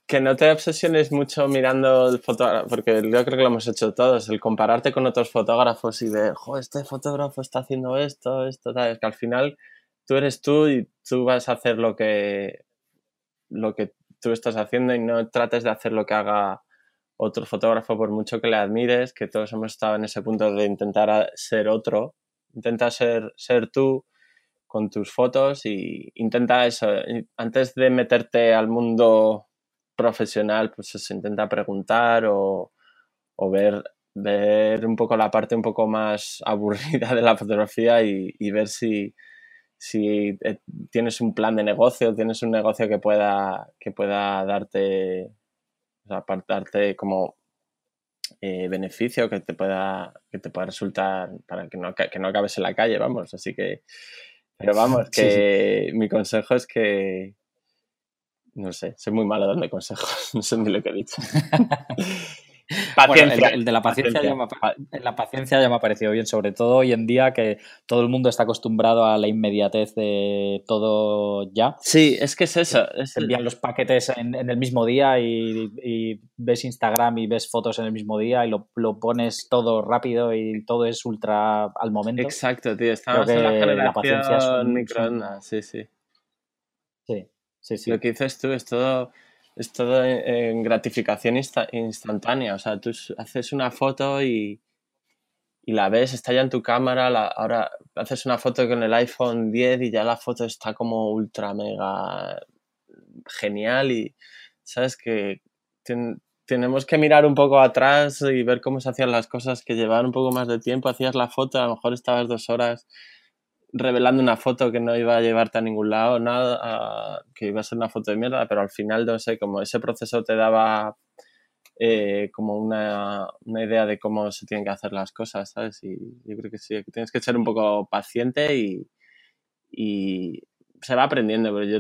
que no te obsesiones mucho mirando el fotógrafo, porque yo creo que lo hemos hecho todos, el compararte con otros fotógrafos y de, jo, este fotógrafo está haciendo esto, esto, tal. Es que al final tú eres tú y tú vas a hacer lo que, lo que tú estás haciendo y no trates de hacer lo que haga otro fotógrafo por mucho que le admires, que todos hemos estado en ese punto de intentar ser otro. Intenta ser, ser tú con tus fotos y intenta eso. Antes de meterte al mundo profesional, pues se intenta preguntar o, ver, ver un poco la parte un poco más aburrida de la fotografía y, ver si, si eh, tienes un plan de negocio, tienes un negocio que pueda, que pueda darte, darte como eh, beneficio que te pueda que te pueda resultar para que no, que no acabes en la calle, vamos. Así que, pero vamos, que mi consejo es que, no sé, soy muy malo dando consejos, no sé ni lo que he dicho. paciencia. el, de la paciencia, Ya me, la paciencia ya me ha parecido bien, sobre todo hoy en día que todo el mundo está acostumbrado a la inmediatez de todo ya. Sí, es que es eso. Es Envían los paquetes en, el mismo día y, ves Instagram y ves fotos en el mismo día y lo, pones todo rápido y todo es ultra al momento. Exacto, tío. Estamos en la generación la paciencia es microondas, sí, sí. Sí. Lo que dices tú es todo, es todo en gratificación instantánea. O sea, tú haces una foto y, y la ves, está ya en tu cámara. ahora haces una foto con el iPhone 10 y ya la foto está como ultra mega genial. Y sabes que tenemos que mirar un poco atrás y ver cómo se hacían las cosas que llevaban un poco más de tiempo. Hacías la foto, a lo mejor estabas dos horas revelando una foto que no iba a llevarte a ningún lado, nada, que iba a ser una foto de mierda, pero al final, no sé, como ese proceso te daba eh, como una, una, idea de cómo se tienen que hacer las cosas, ¿sabes? Y yo creo que sí, tienes que ser un poco paciente y, y se va aprendiendo, pero yo,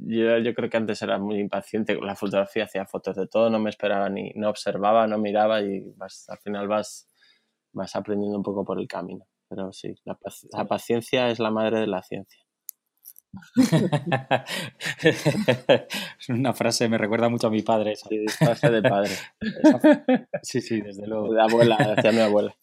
yo, yo, creo que antes era muy impaciente con la fotografía, hacía fotos de todo, no me esperaba ni, no observaba, no miraba y vas, al final vas, vas aprendiendo un poco por el camino. Pero sí, la, paciencia es la madre de la ciencia. es una frase, me recuerda mucho a mi padre. Esa. Sí, frase de padre. Sí, sí, desde luego. De abuela, decía mi abuela.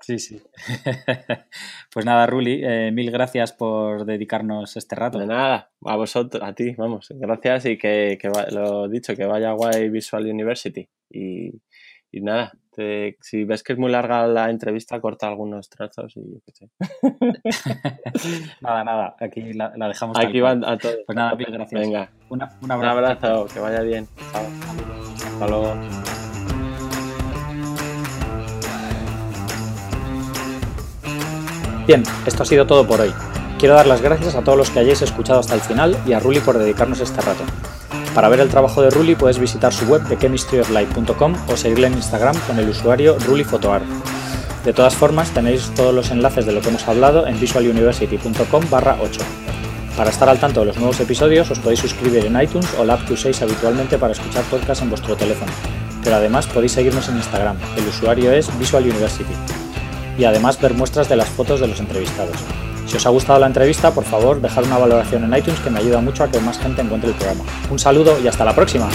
Sí, sí. Pues nada, Ruli, eh, mil gracias por dedicarnos este rato. De nada, a vosotros, a ti, vamos, gracias y que, que lo dicho, que vaya guay Visual University. Y, y nada, si ves que es muy larga la entrevista, corta algunos trazos y qué sé. nada, nada, aquí la, dejamos. Aquí van a todos. Pues nada, mil gracias. Venga, un abrazo. Un abrazo, que vaya bien. Chao. Hasta luego. Bien, esto ha sido todo por hoy. Quiero dar las gracias a todos los que hayáis escuchado hasta el final y a Ruli por dedicarnos este rato. Para ver el trabajo de Ruli puedes visitar su web de chemistryoflight.com o seguirle en Instagram con el usuario rulifotoart. De todas formas, tenéis todos los enlaces de lo que hemos hablado en visualuniversity.com barra 8. Para estar al tanto de los nuevos episodios os podéis suscribir en iTunes o la app que uséis habitualmente para escuchar podcasts en vuestro teléfono. Pero además podéis seguirnos en Instagram, el usuario es Visual University y además ver muestras de las fotos de los entrevistados. Si os ha gustado la entrevista, por favor, dejar una valoración en iTunes que me ayuda mucho a que más gente encuentre el programa. Un saludo y hasta la próxima.